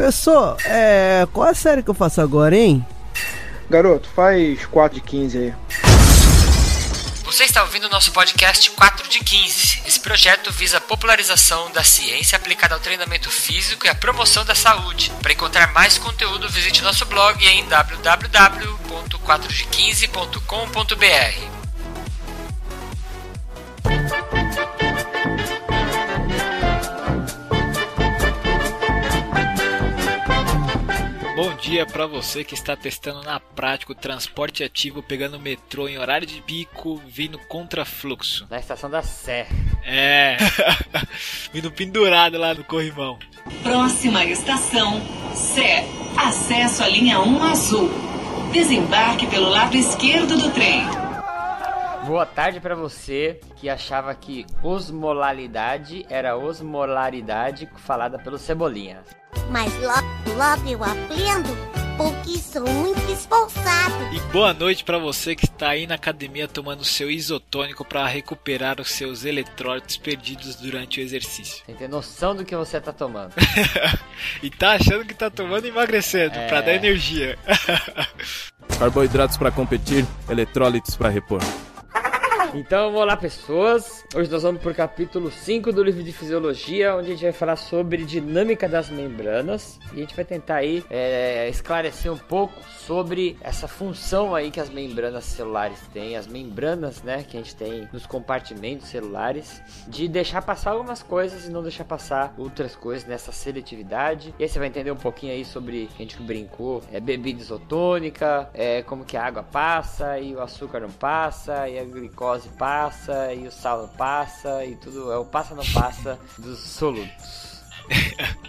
Pessoal, é. Qual a série que eu faço agora, hein? Garoto, faz 4 de 15 aí. Você está ouvindo o nosso podcast 4 de 15. Esse projeto visa a popularização da ciência aplicada ao treinamento físico e à promoção da saúde. Para encontrar mais conteúdo, visite nosso blog em www.4de15.com.br. Bom dia para você que está testando na prática o transporte ativo, pegando o metrô em horário de pico, vindo contra fluxo. Na estação da Sé. É, vindo pendurado lá no corrimão. Próxima estação, Sé. Acesso à linha 1 azul. Desembarque pelo lado esquerdo do trem. Boa tarde para você que achava que osmolalidade era osmolaridade falada pelo Cebolinha. Mas logo, logo eu aprendo porque sou muito esforçado. E boa noite para você que está aí na academia tomando seu isotônico para recuperar os seus eletrólitos perdidos durante o exercício. Sem ter noção do que você tá tomando. e tá achando que tá tomando emagrecendo é... para dar energia. Carboidratos para competir, eletrólitos para repor. Então, olá pessoas. Hoje nós vamos para o capítulo 5 do livro de Fisiologia, onde a gente vai falar sobre dinâmica das membranas. E a gente vai tentar aí é, esclarecer um pouco sobre essa função aí que as membranas celulares têm, as membranas, né, que a gente tem nos compartimentos celulares, de deixar passar algumas coisas e não deixar passar outras coisas nessa seletividade. E aí você vai entender um pouquinho aí sobre a gente que brincou, é bebida isotônica, é como que a água passa e o açúcar não passa e a glicose glicose passa e o sal passa e tudo é o passa não passa dos solutos.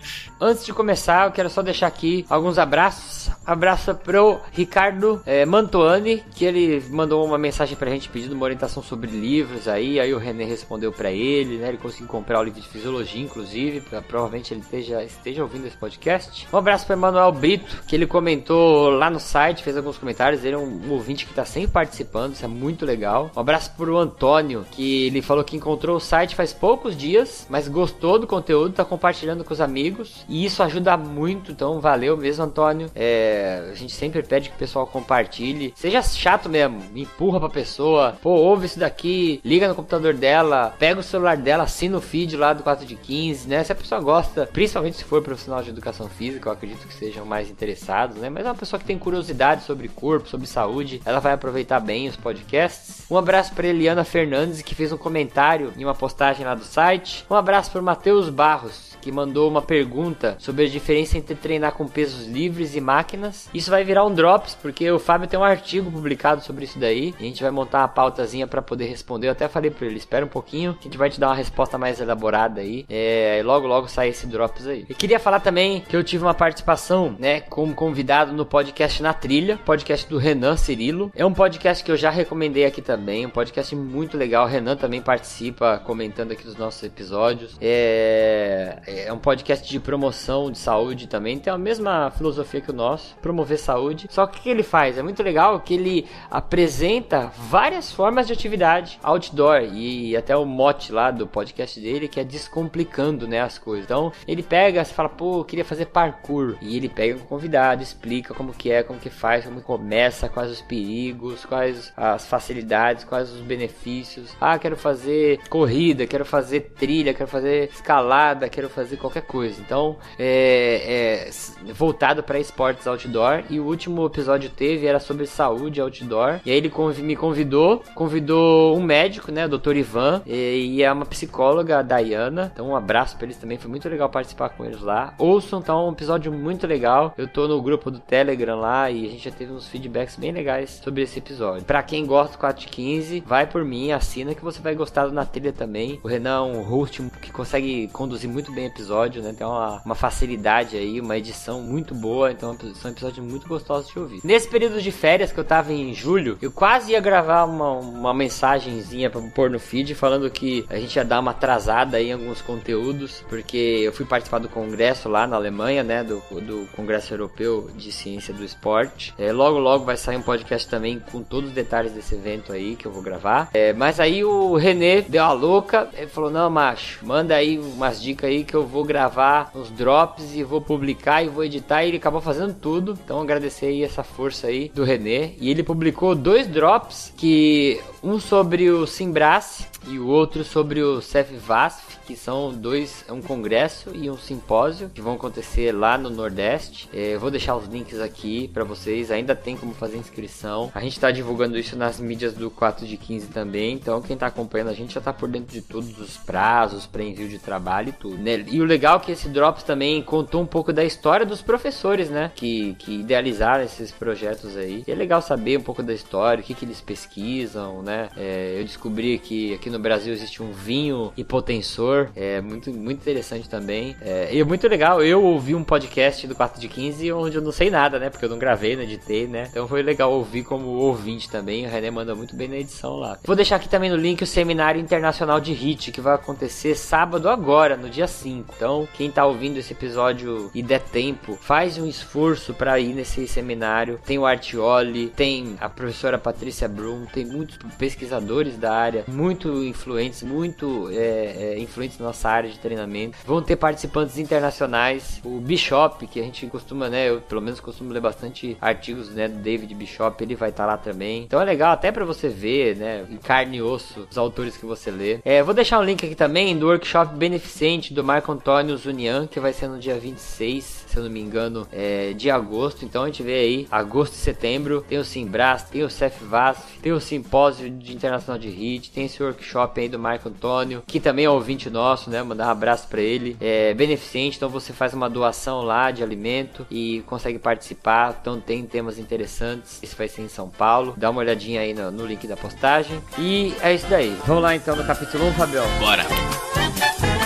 Antes de começar, eu quero só deixar aqui alguns abraços. Abraço pro Ricardo é, Mantuani, que ele mandou uma mensagem pra gente pedindo uma orientação sobre livros aí. Aí o René respondeu para ele, né? Ele conseguiu comprar o livro de fisiologia, inclusive. Pra, provavelmente ele esteja, esteja ouvindo esse podcast. Um abraço pro Emanuel Brito, que ele comentou lá no site, fez alguns comentários. Ele é um ouvinte que tá sempre participando, isso é muito legal. Um abraço pro Antônio, que ele falou que encontrou o site faz poucos dias, mas gostou do conteúdo, tá compartilhando com os amigos. E isso ajuda muito, então valeu mesmo, Antônio. É, a gente sempre pede que o pessoal compartilhe. Seja chato mesmo, empurra pra pessoa. Pô, ouve isso daqui, liga no computador dela, pega o celular dela, assina o feed lá do 4 de 15, né? Se a pessoa gosta, principalmente se for profissional de educação física, eu acredito que sejam mais interessados, né? Mas é uma pessoa que tem curiosidade sobre corpo, sobre saúde, ela vai aproveitar bem os podcasts. Um abraço para Eliana Fernandes, que fez um comentário em uma postagem lá do site. Um abraço para Matheus Barros, que mandou uma pergunta sobre a diferença entre treinar com pesos livres e máquinas. Isso vai virar um drops, porque o Fábio tem um artigo publicado sobre isso daí. a gente vai montar uma pautazinha para poder responder. Eu até falei para ele, espera um pouquinho, a gente vai te dar uma resposta mais elaborada aí. É, e logo logo sai esse drops aí. E queria falar também que eu tive uma participação, né, como convidado no podcast Na Trilha, podcast do Renan Cirilo. É um podcast que eu já recomendei aqui também, um podcast muito legal. O Renan também participa comentando aqui dos nossos episódios. É é um podcast de promoção de saúde também, tem a mesma filosofia que o nosso, promover saúde. Só que o que ele faz? É muito legal que ele apresenta várias formas de atividade outdoor e até o mote lá do podcast dele que é descomplicando, né, as coisas. Então, ele pega, você fala, pô, eu queria fazer parkour, e ele pega um convidado, explica como que é, como que faz, como começa, quais os perigos, quais as facilidades, quais os benefícios. Ah, quero fazer corrida, quero fazer trilha, quero fazer escalada, quero fazer fazer qualquer coisa. Então, é, é voltado para esportes outdoor. E o último episódio teve era sobre saúde outdoor. E aí ele me convidou, convidou um médico, né, o Dr. Ivan, e, e é uma psicóloga, a Dayana. Então, um abraço para eles também. Foi muito legal participar com eles lá. Ouçam, tá um episódio muito legal. Eu tô no grupo do Telegram lá e a gente já teve uns feedbacks bem legais sobre esse episódio. Para quem gosta do 415, vai por mim, assina que você vai gostar do Na Trilha também. O Renan é um host que consegue conduzir muito bem episódio, né? Tem uma, uma facilidade aí, uma edição muito boa, então são episódios muito gostosos de ouvir. Nesse período de férias que eu tava em julho, eu quase ia gravar uma, uma mensagenzinha pra pôr no feed falando que a gente ia dar uma atrasada aí em alguns conteúdos, porque eu fui participar do congresso lá na Alemanha, né? Do, do Congresso Europeu de Ciência do Esporte. É, logo, logo vai sair um podcast também com todos os detalhes desse evento aí que eu vou gravar. É, mas aí o René deu a louca, ele falou: Não, macho, manda aí umas dicas aí que eu vou gravar os drops e vou publicar e vou editar. E ele acabou fazendo tudo. Então agradecer aí essa força aí do René. E ele publicou dois drops que um sobre o Simbrace e o outro sobre o Cefvasf, que são dois, é um congresso e um simpósio que vão acontecer lá no Nordeste. É, eu vou deixar os links aqui para vocês, ainda tem como fazer inscrição. A gente está divulgando isso nas mídias do 4 de 15 também, então quem está acompanhando a gente já está por dentro de todos os prazos para envio de trabalho e tudo. Né? E o legal é que esse Drops também contou um pouco da história dos professores, né, que, que idealizaram esses projetos aí. E é legal saber um pouco da história, o que, que eles pesquisam, né. É, eu descobri que aqui no Brasil existe um vinho hipotensor, é muito, muito interessante também. É, e é muito legal, eu ouvi um podcast do 4 de 15 onde eu não sei nada, né? Porque eu não gravei, não editei, né? Então foi legal ouvir como ouvinte também. O René manda muito bem na edição lá. Vou deixar aqui também no link o Seminário Internacional de HIT, que vai acontecer sábado agora, no dia 5. Então, quem tá ouvindo esse episódio e der tempo, faz um esforço para ir nesse seminário. Tem o Artioli, tem a professora Patrícia Brum, tem muitos pesquisadores da área, muito influentes, muito é, é, influentes na nossa área de treinamento. Vão ter participantes internacionais. O Bishop, que a gente costuma, né? Eu pelo menos costumo ler bastante artigos, né? Do David Bishop, ele vai estar tá lá também. Então é legal até para você ver, né? Em carne e osso, os autores que você lê. É, vou deixar um link aqui também do workshop beneficente do Marco Antônio Zunian, que vai ser no dia 26 se eu não me engano, é, de agosto. Então a gente vê aí, agosto e setembro, tem o Simbras, tem o Cefvasf, tem o Simpósio de Internacional de HIT, tem esse workshop aí do Marco Antônio, que também é ouvinte nosso, né? Mandar um abraço para ele. É beneficente, então você faz uma doação lá de alimento e consegue participar. Então tem temas interessantes. Esse vai ser em São Paulo. Dá uma olhadinha aí no, no link da postagem. E é isso daí. Vamos lá então no capítulo 1, Fabião. Bora!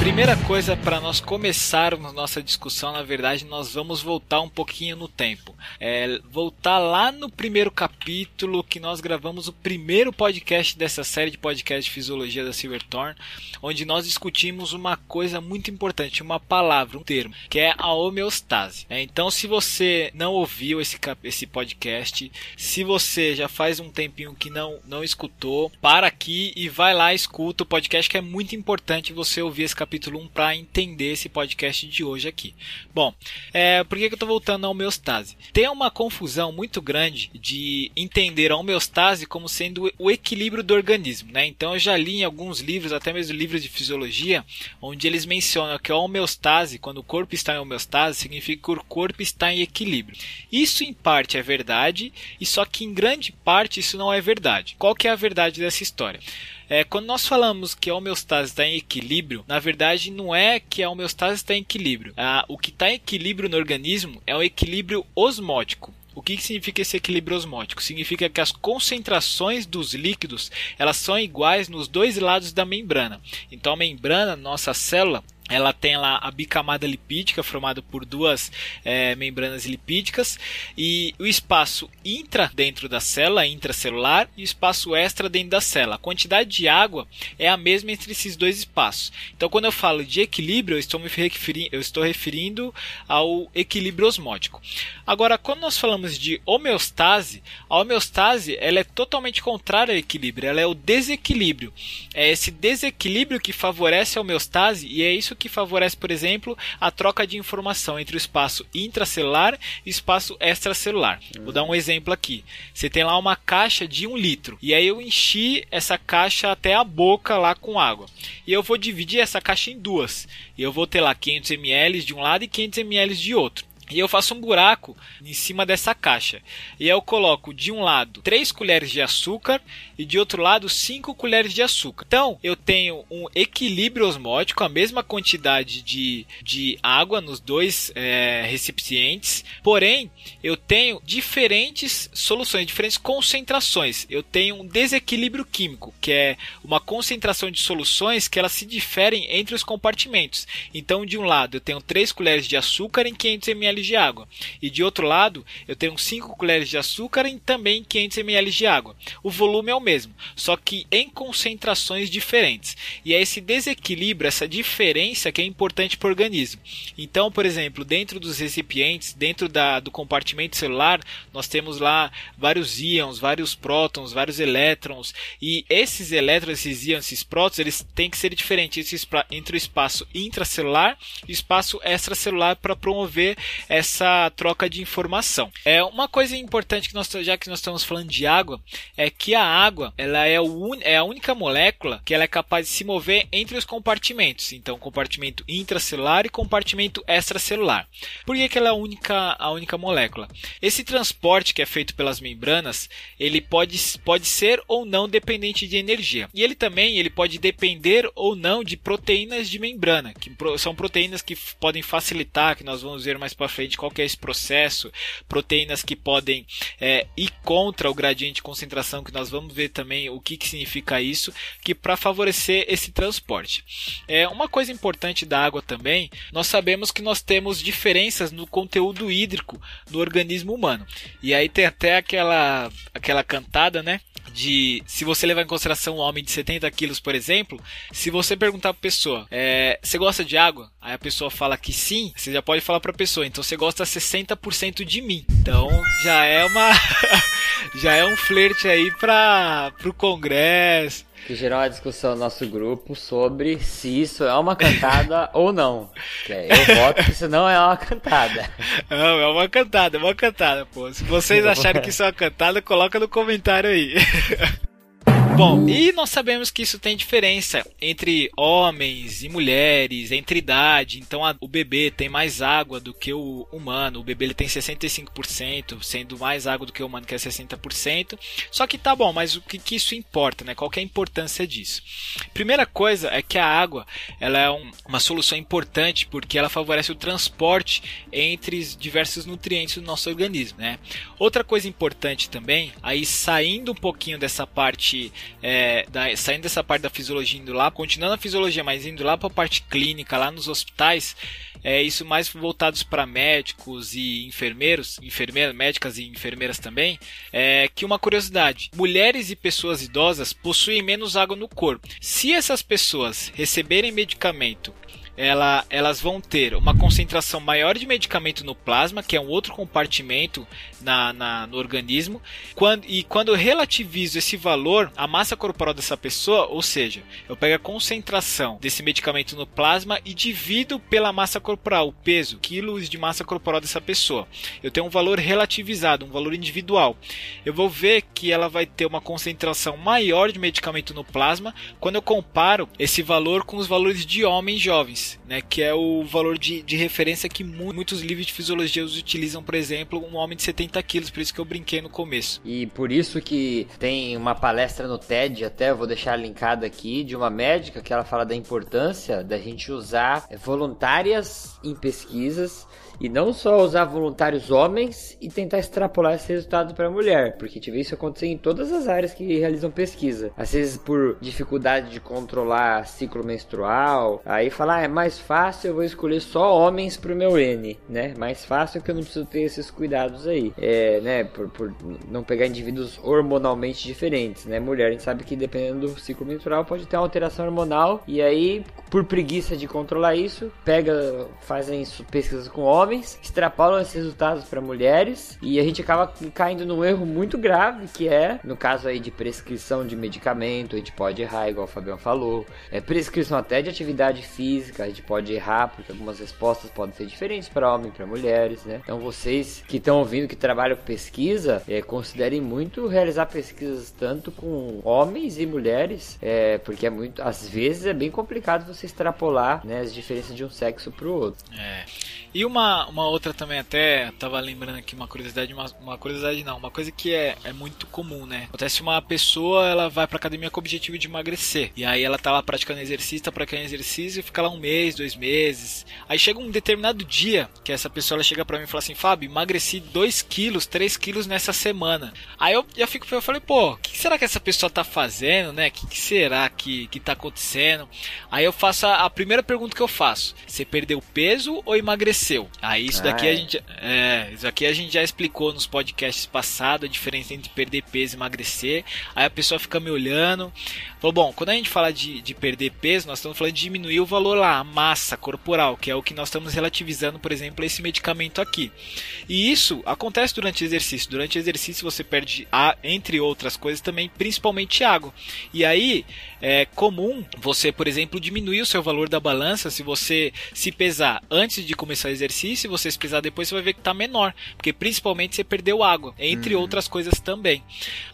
Primeira coisa para nós começarmos nossa discussão, na verdade, nós vamos voltar um pouquinho no tempo. É, voltar lá no primeiro capítulo que nós gravamos o primeiro podcast dessa série de podcast de fisiologia da Silverthorn, onde nós discutimos uma coisa muito importante, uma palavra, um termo, que é a homeostase. É, então, se você não ouviu esse, esse podcast, se você já faz um tempinho que não, não escutou, para aqui e vai lá escuta o podcast que é muito importante você ouvir esse capítulo capítulo 1 para entender esse podcast de hoje aqui. Bom, é, por que, que eu estou voltando à homeostase? Tem uma confusão muito grande de entender a homeostase como sendo o equilíbrio do organismo. Né? Então eu já li em alguns livros, até mesmo livros de fisiologia, onde eles mencionam que a homeostase, quando o corpo está em homeostase, significa que o corpo está em equilíbrio. Isso em parte é verdade, e só que em grande parte isso não é verdade. Qual que é a verdade dessa história? É, quando nós falamos que a homeostase está em equilíbrio, na verdade não é que a homeostase está em equilíbrio. Ah, o que está em equilíbrio no organismo é o equilíbrio osmótico. O que significa esse equilíbrio osmótico? Significa que as concentrações dos líquidos elas são iguais nos dois lados da membrana. Então a membrana, nossa célula, ela tem lá a bicamada lipídica formada por duas é, membranas lipídicas e o espaço intra dentro da célula, intracelular, e o espaço extra dentro da célula. A quantidade de água é a mesma entre esses dois espaços. Então, quando eu falo de equilíbrio, eu estou me referindo, eu estou referindo ao equilíbrio osmótico. Agora, quando nós falamos de homeostase, a homeostase ela é totalmente contrária ao equilíbrio, ela é o desequilíbrio. É esse desequilíbrio que favorece a homeostase e é isso que favorece, por exemplo, a troca de informação entre o espaço intracelular e o espaço extracelular. Uhum. Vou dar um exemplo aqui. Você tem lá uma caixa de um litro e aí eu enchi essa caixa até a boca lá com água. E eu vou dividir essa caixa em duas. E eu vou ter lá 500 ml de um lado e 500 ml de outro. E eu faço um buraco em cima dessa caixa. E eu coloco de um lado 3 colheres de açúcar e de outro lado 5 colheres de açúcar. Então eu tenho um equilíbrio osmótico, a mesma quantidade de, de água nos dois é, recipientes, porém eu tenho diferentes soluções, diferentes concentrações. Eu tenho um desequilíbrio químico, que é uma concentração de soluções que elas se diferem entre os compartimentos. Então de um lado eu tenho 3 colheres de açúcar em 500 ml ml de água. E de outro lado, eu tenho 5 colheres de açúcar e também 500 ml de água. O volume é o mesmo, só que em concentrações diferentes. E é esse desequilíbrio, essa diferença que é importante para o organismo. Então, por exemplo, dentro dos recipientes, dentro da, do compartimento celular, nós temos lá vários íons, vários prótons, vários elétrons. E esses elétrons, esses íons, esses prótons, eles têm que ser diferentes entre o espaço intracelular e o espaço extracelular para promover essa troca de informação. É uma coisa importante que nós, já que nós estamos falando de água, é que a água ela é, o, é a única molécula que ela é capaz de se mover entre os compartimentos. Então, compartimento intracelular e compartimento extracelular. Por que, que ela é a única, a única molécula? Esse transporte que é feito pelas membranas, ele pode, pode ser ou não dependente de energia. E ele também ele pode depender ou não de proteínas de membrana, que são proteínas que podem facilitar, que nós vamos ver mais para frente qual é esse processo, proteínas que podem é, ir contra o gradiente de concentração, que nós vamos ver também o que, que significa isso, que para favorecer esse transporte. É uma coisa importante da água também, nós sabemos que nós temos diferenças no conteúdo hídrico no organismo humano. E aí tem até aquela aquela cantada, né? de se você levar em consideração um homem de 70 quilos, por exemplo, se você perguntar pra pessoa, é, você gosta de água? Aí a pessoa fala que sim, você já pode falar pra pessoa, então você gosta 60% de mim. Então já é uma. já é um flerte aí para pro Congresso, que gerou uma discussão no nosso grupo sobre se isso é uma cantada ou não. É, eu voto que isso não é uma cantada. Não, é uma cantada, é uma cantada, pô. Se vocês acharem que isso é uma cantada, coloca no comentário aí. Bom, e nós sabemos que isso tem diferença entre homens e mulheres, entre idade. Então a, o bebê tem mais água do que o humano. O bebê ele tem 65%, sendo mais água do que o humano, que é 60%. Só que tá bom, mas o que, que isso importa, né? Qual é a importância disso? Primeira coisa é que a água ela é um, uma solução importante porque ela favorece o transporte entre diversos nutrientes do nosso organismo, né? Outra coisa importante também, aí saindo um pouquinho dessa parte é, da, saindo dessa parte da fisiologia indo lá, continuando a fisiologia, mas indo lá para a parte clínica, lá nos hospitais, é isso mais voltados para médicos e enfermeiros, enfermeiras, médicas e enfermeiras também, é que uma curiosidade, mulheres e pessoas idosas possuem menos água no corpo. Se essas pessoas receberem medicamento ela, elas vão ter uma concentração maior de medicamento no plasma, que é um outro compartimento na, na, no organismo. Quando, e quando eu relativizo esse valor, a massa corporal dessa pessoa, ou seja, eu pego a concentração desse medicamento no plasma e divido pela massa corporal, o peso, quilos de massa corporal dessa pessoa. Eu tenho um valor relativizado, um valor individual. Eu vou ver que ela vai ter uma concentração maior de medicamento no plasma quando eu comparo esse valor com os valores de homens jovens né, que é o valor de, de referência que muitos livros de fisiologia utilizam, por exemplo, um homem de 70 quilos, por isso que eu brinquei no começo. E por isso que tem uma palestra no TED, até vou deixar linkada aqui, de uma médica que ela fala da importância da gente usar voluntárias em pesquisas e não só usar voluntários homens e tentar extrapolar esse resultado para a mulher, porque a gente isso acontecer em todas as áreas que realizam pesquisa. Às vezes por dificuldade de controlar ciclo menstrual, aí falar ah, é mais fácil, eu vou escolher só homens pro meu N, né? Mais fácil que eu não preciso ter esses cuidados aí, é, né? Por, por não pegar indivíduos hormonalmente diferentes, né? Mulher, a gente sabe que dependendo do ciclo menstrual pode ter uma alteração hormonal e aí por preguiça de controlar isso, pega, fazem pesquisas com homens homens, extrapolam esses resultados para mulheres e a gente acaba caindo num erro muito grave que é, no caso aí de prescrição de medicamento, a gente pode errar, igual o Fabião falou. É prescrição até de atividade física, a gente pode errar porque algumas respostas podem ser diferentes para homens e para mulheres, né? Então vocês que estão ouvindo que trabalham com pesquisa, é, considerem muito realizar pesquisas tanto com homens e mulheres, é, porque é muito, às vezes é bem complicado você extrapolar né, as diferenças de um sexo para o outro. É. E uma, uma outra também até, tava lembrando aqui uma curiosidade, uma, uma curiosidade não, uma coisa que é, é muito comum, né? Acontece uma pessoa, ela vai pra academia com o objetivo de emagrecer. E aí ela tá lá praticando exercício, tá praticando exercício e fica lá um mês, dois meses. Aí chega um determinado dia que essa pessoa ela chega pra mim e fala assim, Fábio, emagreci 2 quilos, 3 quilos nessa semana. Aí eu já fico, eu falei, pô, o que será que essa pessoa tá fazendo, né? O que, que, será que, que tá acontecendo? Aí eu faço a, a primeira pergunta que eu faço: você perdeu peso ou emagreceu? Isso daqui ah, é. a gente. É, isso aqui a gente já explicou nos podcasts passados, a diferença entre perder peso e emagrecer. Aí a pessoa fica me olhando. Falou, bom, quando a gente fala de, de perder peso, nós estamos falando de diminuir o valor lá, a massa corporal, que é o que nós estamos relativizando, por exemplo, esse medicamento aqui. E isso acontece durante o exercício. Durante o exercício você perde, entre outras coisas, também principalmente água. E aí é comum você, por exemplo, diminuir o seu valor da balança se você se pesar antes de começar o exercício, você se pesar depois, você vai ver que está menor, porque principalmente você perdeu água, entre uhum. outras coisas também.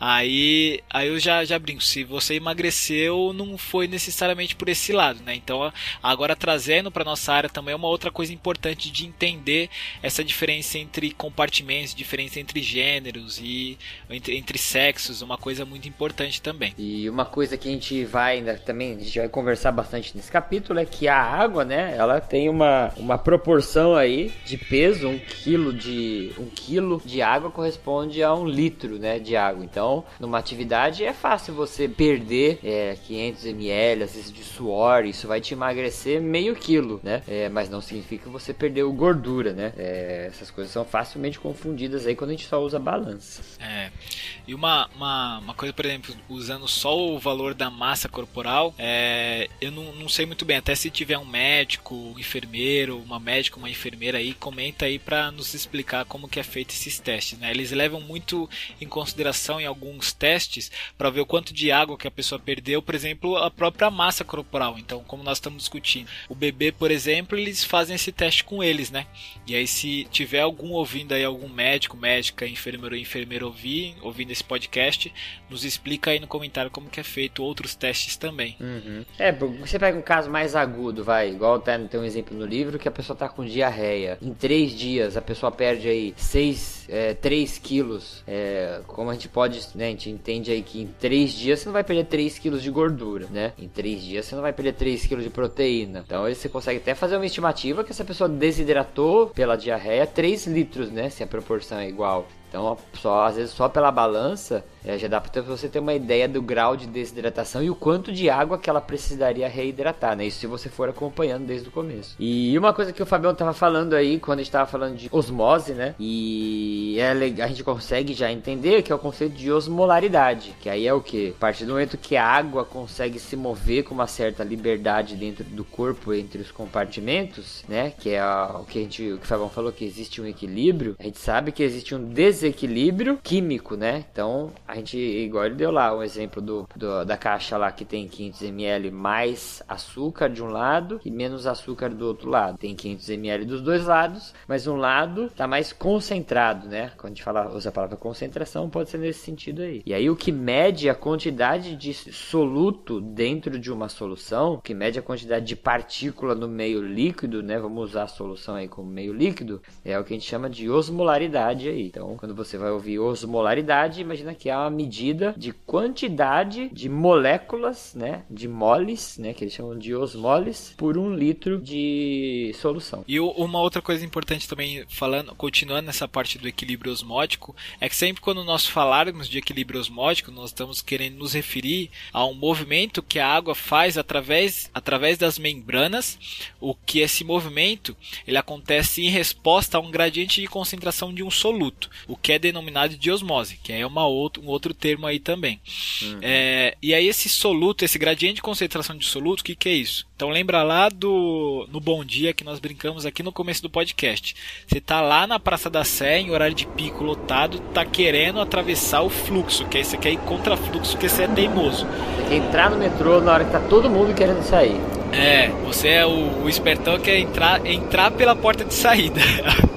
Aí, aí eu já, já brinco, se você emagreceu, não foi necessariamente por esse lado, né? Então, agora trazendo para nossa área também é uma outra coisa importante de entender essa diferença entre compartimentos, diferença entre gêneros e entre, entre sexos, uma coisa muito importante também. E uma coisa que a gente vai ainda também, a gente vai conversar bastante nesse capítulo é que a água, né, ela tem uma, uma proporção aí de peso, um quilo de um quilo de água corresponde a um litro, né, de água. Então, numa atividade é fácil você perder é, 500 ml, às vezes de suor, isso vai te emagrecer meio quilo, né? É, mas não significa que você perdeu gordura, né? É, essas coisas são facilmente confundidas aí quando a gente só usa balança. É. E uma, uma, uma coisa, por exemplo, usando só o valor da massa corporal, é, eu não, não sei muito bem, até se tiver um médico, um enfermeiro, uma médica, uma enfermeira aí, comenta aí para nos explicar como que é feito esses testes, né? Eles levam muito em consideração em alguns testes para ver o quanto de água que a pessoa perdeu, por exemplo, a própria massa corporal. Então, como nós estamos discutindo, o bebê, por exemplo, eles fazem esse teste com eles, né? E aí se tiver algum ouvindo aí algum médico, médica, enfermeiro ou enfermeira ouvir, ouvindo esse podcast, nos explica aí no comentário como que é feito outros testes também. Uhum. É, você pega um caso mais agudo, vai, igual tem, tem um exemplo no livro que a pessoa tá com diarreia. Em três dias a pessoa perde aí seis, é, 3 quilos. É, como a gente pode, né, a gente entende aí que em três dias você não vai perder 3 quilos de gordura, né? Em três dias você não vai perder 3 quilos de proteína. Então você consegue até fazer uma estimativa que essa pessoa desidratou pela diarreia 3 litros, né? Se a proporção é igual. Então, só, às vezes só pela balança é, já dá para você ter uma ideia do grau de desidratação e o quanto de água que ela precisaria reidratar, né? Isso se você for acompanhando desde o começo. E uma coisa que o Fabião tava falando aí, quando a gente tava falando de osmose, né? E é a gente consegue já entender que é o conceito de osmolaridade, que aí é o que? A partir do momento que a água consegue se mover com uma certa liberdade dentro do corpo entre os compartimentos, né? Que é o que a gente, o que o Fabião falou que existe um equilíbrio, a gente sabe que existe um desequilíbrio químico, né? Então, a gente, igual ele deu lá o exemplo do, do, da caixa lá que tem 500 ml mais açúcar de um lado e menos açúcar do outro lado. Tem 500 ml dos dois lados, mas um lado tá mais concentrado, né? Quando a gente fala, usa a palavra concentração, pode ser nesse sentido aí. E aí o que mede a quantidade de soluto dentro de uma solução, o que mede a quantidade de partícula no meio líquido, né? Vamos usar a solução aí como meio líquido, é o que a gente chama de osmolaridade aí. Então, quando você vai ouvir osmolaridade, imagina que é uma medida de quantidade de moléculas, né, de moles, né, que eles chamam de osmoles, por um litro de solução. E uma outra coisa importante também, falando, continuando nessa parte do equilíbrio osmótico, é que sempre quando nós falarmos de equilíbrio osmótico, nós estamos querendo nos referir a um movimento que a água faz através, através das membranas, o que esse movimento ele acontece em resposta a um gradiente de concentração de um soluto, o que é denominado de osmose, que é uma outra, um outro termo aí também. Uhum. É, e aí esse soluto, esse gradiente de concentração de soluto, o que, que é isso? Então lembra lá do no Bom Dia que nós brincamos aqui no começo do podcast. Você tá lá na Praça da Sé, em horário de pico lotado, tá querendo atravessar o fluxo, que aí você quer ir contra fluxo, porque você é teimoso. Entrar no metrô na hora que tá todo mundo querendo sair. É, você é o, o espertão que é entrar, entrar pela porta de saída.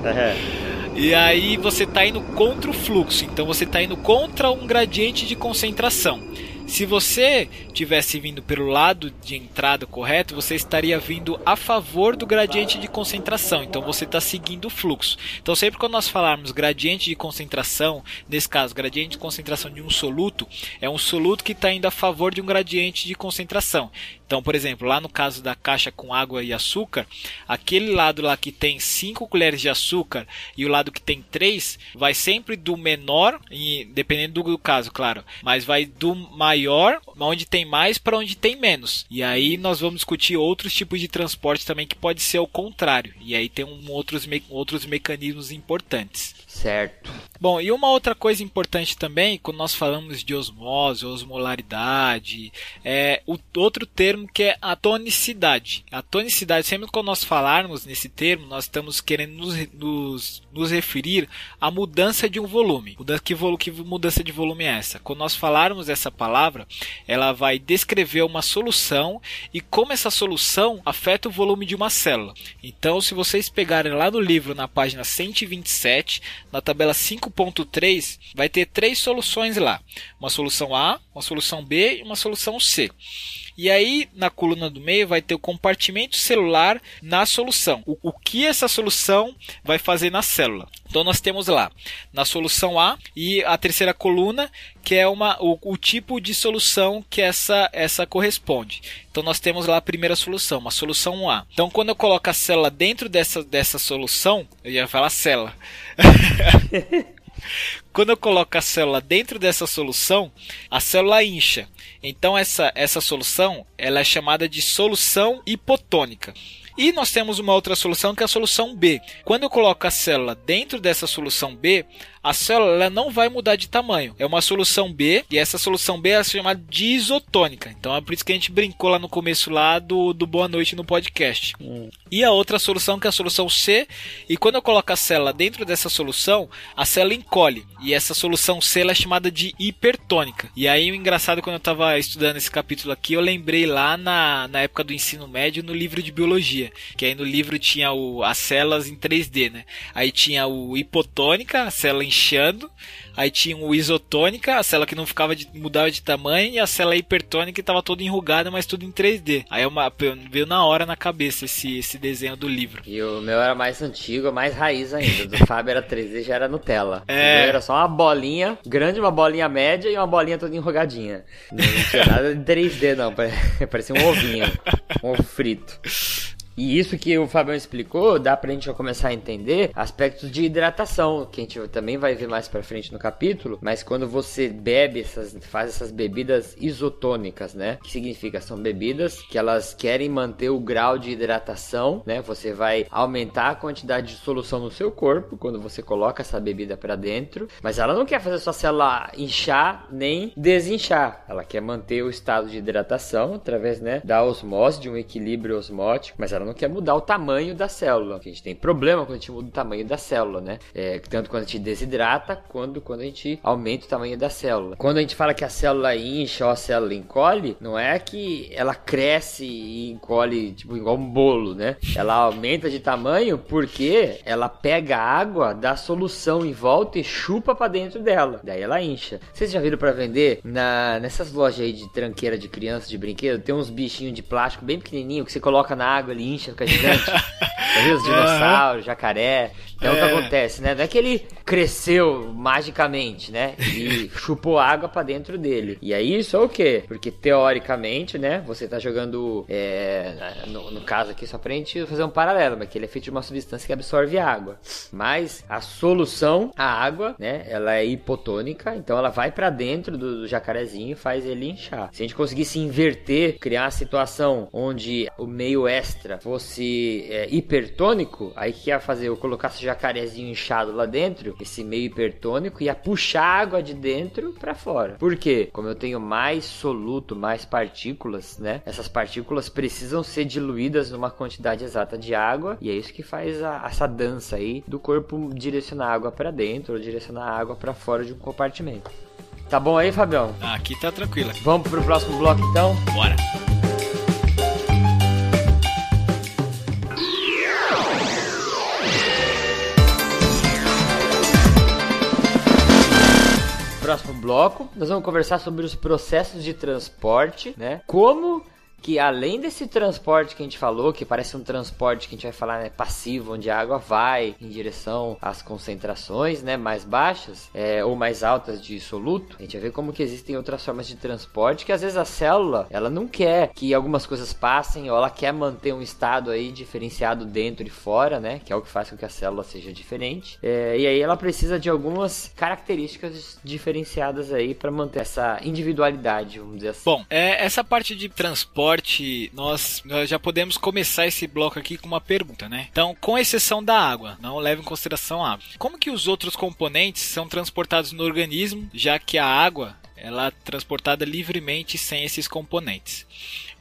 É. E aí você está indo contra o fluxo, então você está indo contra um gradiente de concentração. Se você tivesse vindo pelo lado de entrada correto, você estaria vindo a favor do gradiente de concentração. Então você está seguindo o fluxo. Então sempre quando nós falarmos gradiente de concentração, nesse caso gradiente de concentração de um soluto, é um soluto que está indo a favor de um gradiente de concentração. Então, por exemplo, lá no caso da caixa com água e açúcar, aquele lado lá que tem 5 colheres de açúcar e o lado que tem 3 vai sempre do menor, e, dependendo do caso, claro, mas vai do maior, onde tem mais, para onde tem menos. E aí nós vamos discutir outros tipos de transporte também que pode ser o contrário. E aí tem um, outros, me, outros mecanismos importantes. Certo. Bom, e uma outra coisa importante também, quando nós falamos de osmose, osmolaridade, é o outro termo que é a tonicidade. A tonicidade, sempre quando nós falarmos nesse termo, nós estamos querendo nos, nos, nos referir à mudança de um volume. Que, que mudança de volume é essa? Quando nós falarmos essa palavra, ela vai descrever uma solução e como essa solução afeta o volume de uma célula. Então, se vocês pegarem lá no livro, na página 127, na tabela 5.3, vai ter três soluções lá: uma solução A, uma solução B e uma solução C. E aí, na coluna do meio, vai ter o compartimento celular na solução. O, o, que essa solução vai fazer na célula. Então, nós temos lá na solução A e a terceira coluna, que é uma, o, o tipo de solução que essa, essa corresponde. Então, nós temos lá a primeira solução, uma solução A. Então, quando eu coloco a célula dentro dessa, dessa solução, eu ia falar célula. Quando eu coloco a célula dentro dessa solução, a célula incha. Então essa, essa solução ela é chamada de solução hipotônica. E nós temos uma outra solução que é a solução B. Quando eu coloco a célula dentro dessa solução B, a célula não vai mudar de tamanho. É uma solução B, e essa solução B é chamada de isotônica. Então é por isso que a gente brincou lá no começo lá do, do Boa Noite no podcast. Hum. E a outra solução que é a solução C, e quando eu coloco a célula dentro dessa solução, a célula encolhe. E essa solução C é chamada de hipertônica. E aí o engraçado quando eu estava estudando esse capítulo aqui, eu lembrei lá na, na época do ensino médio no livro de biologia, que aí no livro tinha o, as células em 3D, né? Aí tinha o hipotônica, a célula inchando. Aí tinha o isotônica, a célula que não ficava de, mudava de tamanho, e a célula hipertônica que estava toda enrugada, mas tudo em 3D. Aí uma, veio na hora na cabeça esse, esse desenho do livro. E o meu era mais antigo, mais raiz ainda. Do Fábio era 3D, já era Nutella. É. era só uma bolinha grande, uma bolinha média e uma bolinha toda enrugadinha. Não tinha nada de 3D, não. Parecia um ovinho. Um ovo frito. E isso que o Fabião explicou, dá pra gente já começar a entender aspectos de hidratação, que a gente também vai ver mais pra frente no capítulo, mas quando você bebe essas, faz essas bebidas isotônicas, né? Que significa? São bebidas que elas querem manter o grau de hidratação, né? Você vai aumentar a quantidade de solução no seu corpo quando você coloca essa bebida para dentro, mas ela não quer fazer sua célula inchar nem desinchar. Ela quer manter o estado de hidratação através, né, da osmose, de um equilíbrio osmótico, mas ela quer mudar o tamanho da célula. A gente tem problema quando a gente muda o tamanho da célula, né? É, tanto quando a gente desidrata, quanto quando a gente aumenta o tamanho da célula. Quando a gente fala que a célula incha ou a célula encolhe, não é que ela cresce e encolhe tipo igual um bolo, né? Ela aumenta de tamanho porque ela pega água da solução em volta e chupa para dentro dela. Daí ela incha. Vocês já viram para vender na nessas lojas aí de tranqueira de criança de brinquedo? Tem uns bichinhos de plástico bem pequenininho que você coloca na água e incha, fica gigante. Viu os dinossauros, jacaré? Então é. o que é. acontece, né? Não é que ele cresceu magicamente, né? E chupou água para dentro dele. E aí isso é o quê? Porque teoricamente, né? Você tá jogando. É, no, no, caso aqui, só pra gente fazer um paralelo, mas que ele é feito de uma substância que absorve água. Mas a solução, a água, né? Ela é hipotônica, então ela vai para dentro do, do jacarezinho e faz ele inchar. Se a gente conseguisse inverter, criar uma situação onde o meio extra fosse é, hipertônico, aí que ia fazer? Eu colocasse jacarezinho inchado lá dentro, esse meio hipertônico ia puxar água de dentro para fora. Por quê? Como eu tenho mais soluto, mais partículas, né? Essas partículas precisam ser diluídas numa quantidade exata de água e é isso que faz a, essa dança aí do corpo direcionar água para dentro ou direcionar água para fora de um compartimento. Tá bom aí, Fabião? Aqui tá tranquilo. Vamos pro próximo bloco então? Bora. Bloco, nós vamos conversar sobre os processos de transporte, né? Como que além desse transporte que a gente falou, que parece um transporte que a gente vai falar né, passivo, onde a água vai em direção às concentrações né, mais baixas é, ou mais altas de soluto, a gente vai ver como que existem outras formas de transporte que às vezes a célula ela não quer que algumas coisas passem ou ela quer manter um estado aí diferenciado dentro e fora, né, que é o que faz com que a célula seja diferente. É, e aí ela precisa de algumas características diferenciadas aí para manter essa individualidade, vamos dizer assim. Bom, é, essa parte de transporte, nós, nós já podemos começar esse bloco aqui com uma pergunta, né? Então, com exceção da água, não leve em consideração a água. Como que os outros componentes são transportados no organismo, já que a água ela é transportada livremente sem esses componentes?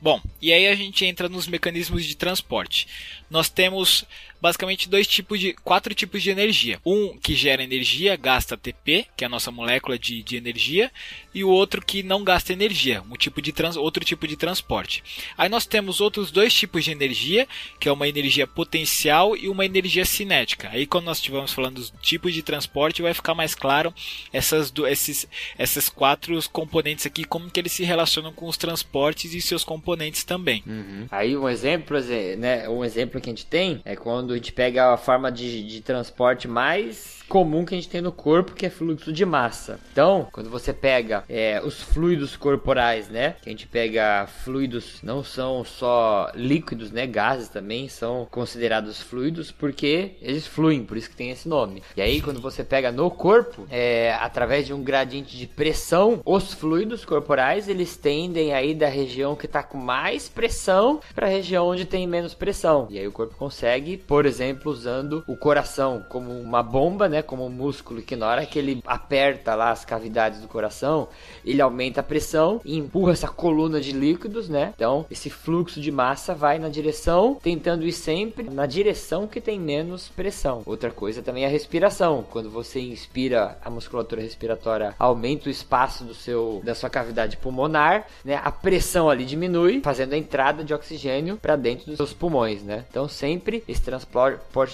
Bom, e aí a gente entra nos mecanismos de transporte. Nós temos basicamente dois tipos de quatro tipos de energia. Um que gera energia, gasta ATP, que é a nossa molécula de, de energia, e o outro que não gasta energia, um tipo de trans, outro tipo de transporte. Aí nós temos outros dois tipos de energia, que é uma energia potencial e uma energia cinética. Aí quando nós estivermos falando dos tipos de transporte, vai ficar mais claro essas do, esses esses quatro componentes aqui como que eles se relacionam com os transportes e seus componentes também. Uhum. Aí um exemplo, né, um exemplo que a gente tem é quando a gente pega a forma de, de transporte mais comum que a gente tem no corpo, que é fluxo de massa. Então, quando você pega é, os fluidos corporais, né? Que a gente pega fluidos, não são só líquidos, né? Gases também são considerados fluidos porque eles fluem, por isso que tem esse nome. E aí, quando você pega no corpo, é, através de um gradiente de pressão, os fluidos corporais eles tendem aí da região que está com mais pressão para a região onde tem menos pressão. E aí o corpo consegue, por exemplo, usando o coração como uma bomba, né, como um músculo que na hora que ele aperta lá as cavidades do coração, ele aumenta a pressão e empurra essa coluna de líquidos, né? Então, esse fluxo de massa vai na direção, tentando ir sempre na direção que tem menos pressão. Outra coisa também é a respiração. Quando você inspira, a musculatura respiratória aumenta o espaço do seu da sua cavidade pulmonar, né? A pressão ali diminui, fazendo a entrada de oxigênio para dentro dos seus pulmões, né? Então, sempre esse transporte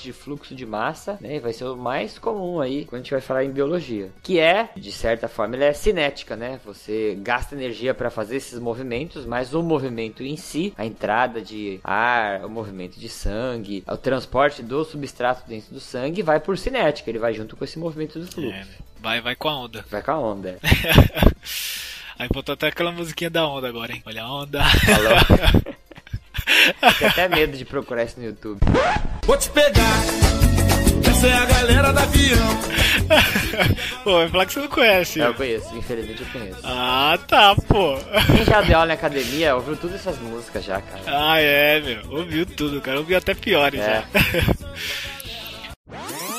de fluxo de massa, né, vai ser o mais comum aí quando a gente vai falar em biologia, que é, de certa forma, ele é cinética, né? Você gasta energia para fazer esses movimentos, mas o movimento em si, a entrada de ar, o movimento de sangue, o transporte do substrato dentro do sangue vai por cinética, ele vai junto com esse movimento do fluxo. É, vai, vai com a onda. Vai com a onda. É. Aí botou até aquela musiquinha da onda agora, hein? Olha a onda. Tenho até medo de procurar isso no YouTube. Vou te pegar essa é a galera da avião. pô, vai falar que você não conhece. Eu conheço, infelizmente eu conheço. Ah, tá, pô. Quem já deu aula na academia ouviu todas essas músicas já, cara. Ah, é, meu. Ouviu tudo, cara. Ouviu até piores é. já.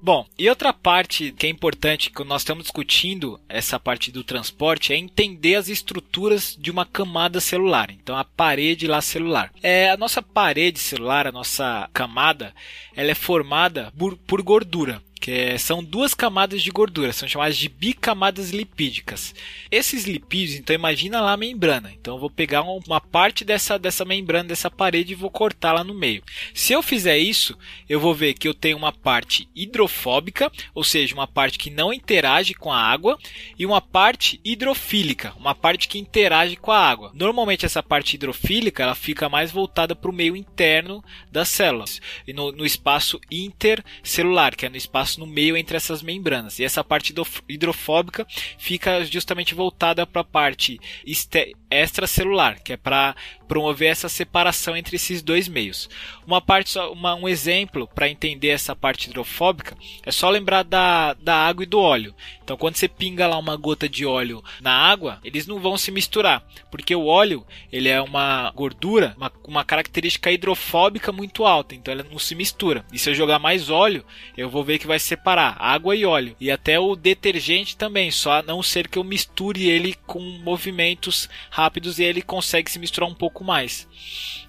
Bom, e outra parte que é importante que nós estamos discutindo, essa parte do transporte, é entender as estruturas de uma camada celular. Então, a parede lá celular. É, a nossa parede celular, a nossa camada, ela é formada por, por gordura que é, são duas camadas de gordura, são chamadas de bicamadas lipídicas. Esses lipídios, então imagina lá a membrana. Então eu vou pegar uma parte dessa, dessa membrana, dessa parede e vou cortar lá no meio. Se eu fizer isso, eu vou ver que eu tenho uma parte hidrofóbica, ou seja, uma parte que não interage com a água, e uma parte hidrofílica, uma parte que interage com a água. Normalmente essa parte hidrofílica ela fica mais voltada para o meio interno das células, no, no espaço intercelular, que é no espaço no meio entre essas membranas. E essa parte hidrofóbica fica justamente voltada para a parte extracelular, que é para promover essa separação entre esses dois meios. Uma parte, uma, um exemplo para entender essa parte hidrofóbica é só lembrar da, da água e do óleo. Então, quando você pinga lá uma gota de óleo na água, eles não vão se misturar, porque o óleo ele é uma gordura, uma, uma característica hidrofóbica muito alta, então ela não se mistura. E se eu jogar mais óleo, eu vou ver que vai separar água e óleo. E até o detergente também, só a não ser que eu misture ele com movimentos rápidos e ele consegue se misturar um pouco mais.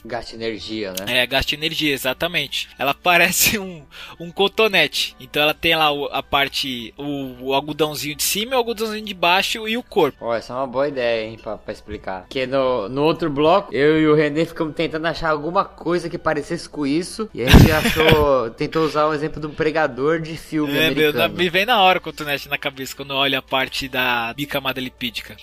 Gasta energia, né? É, gasta energia, exatamente. Ela parece um, um cotonete. Então ela tem lá a parte, o, o algodãozinho de cima, o algodãozinho de baixo e o corpo. Ó, essa é uma boa ideia, hein, pra, pra explicar. Porque no, no outro bloco, eu e o René ficamos tentando achar alguma coisa que parecesse com isso. E a gente achou, tentou usar o exemplo do pregador de filme é, americano. Meu, me vem na hora o cotonete na cabeça quando olha a parte da bicamada lipídica.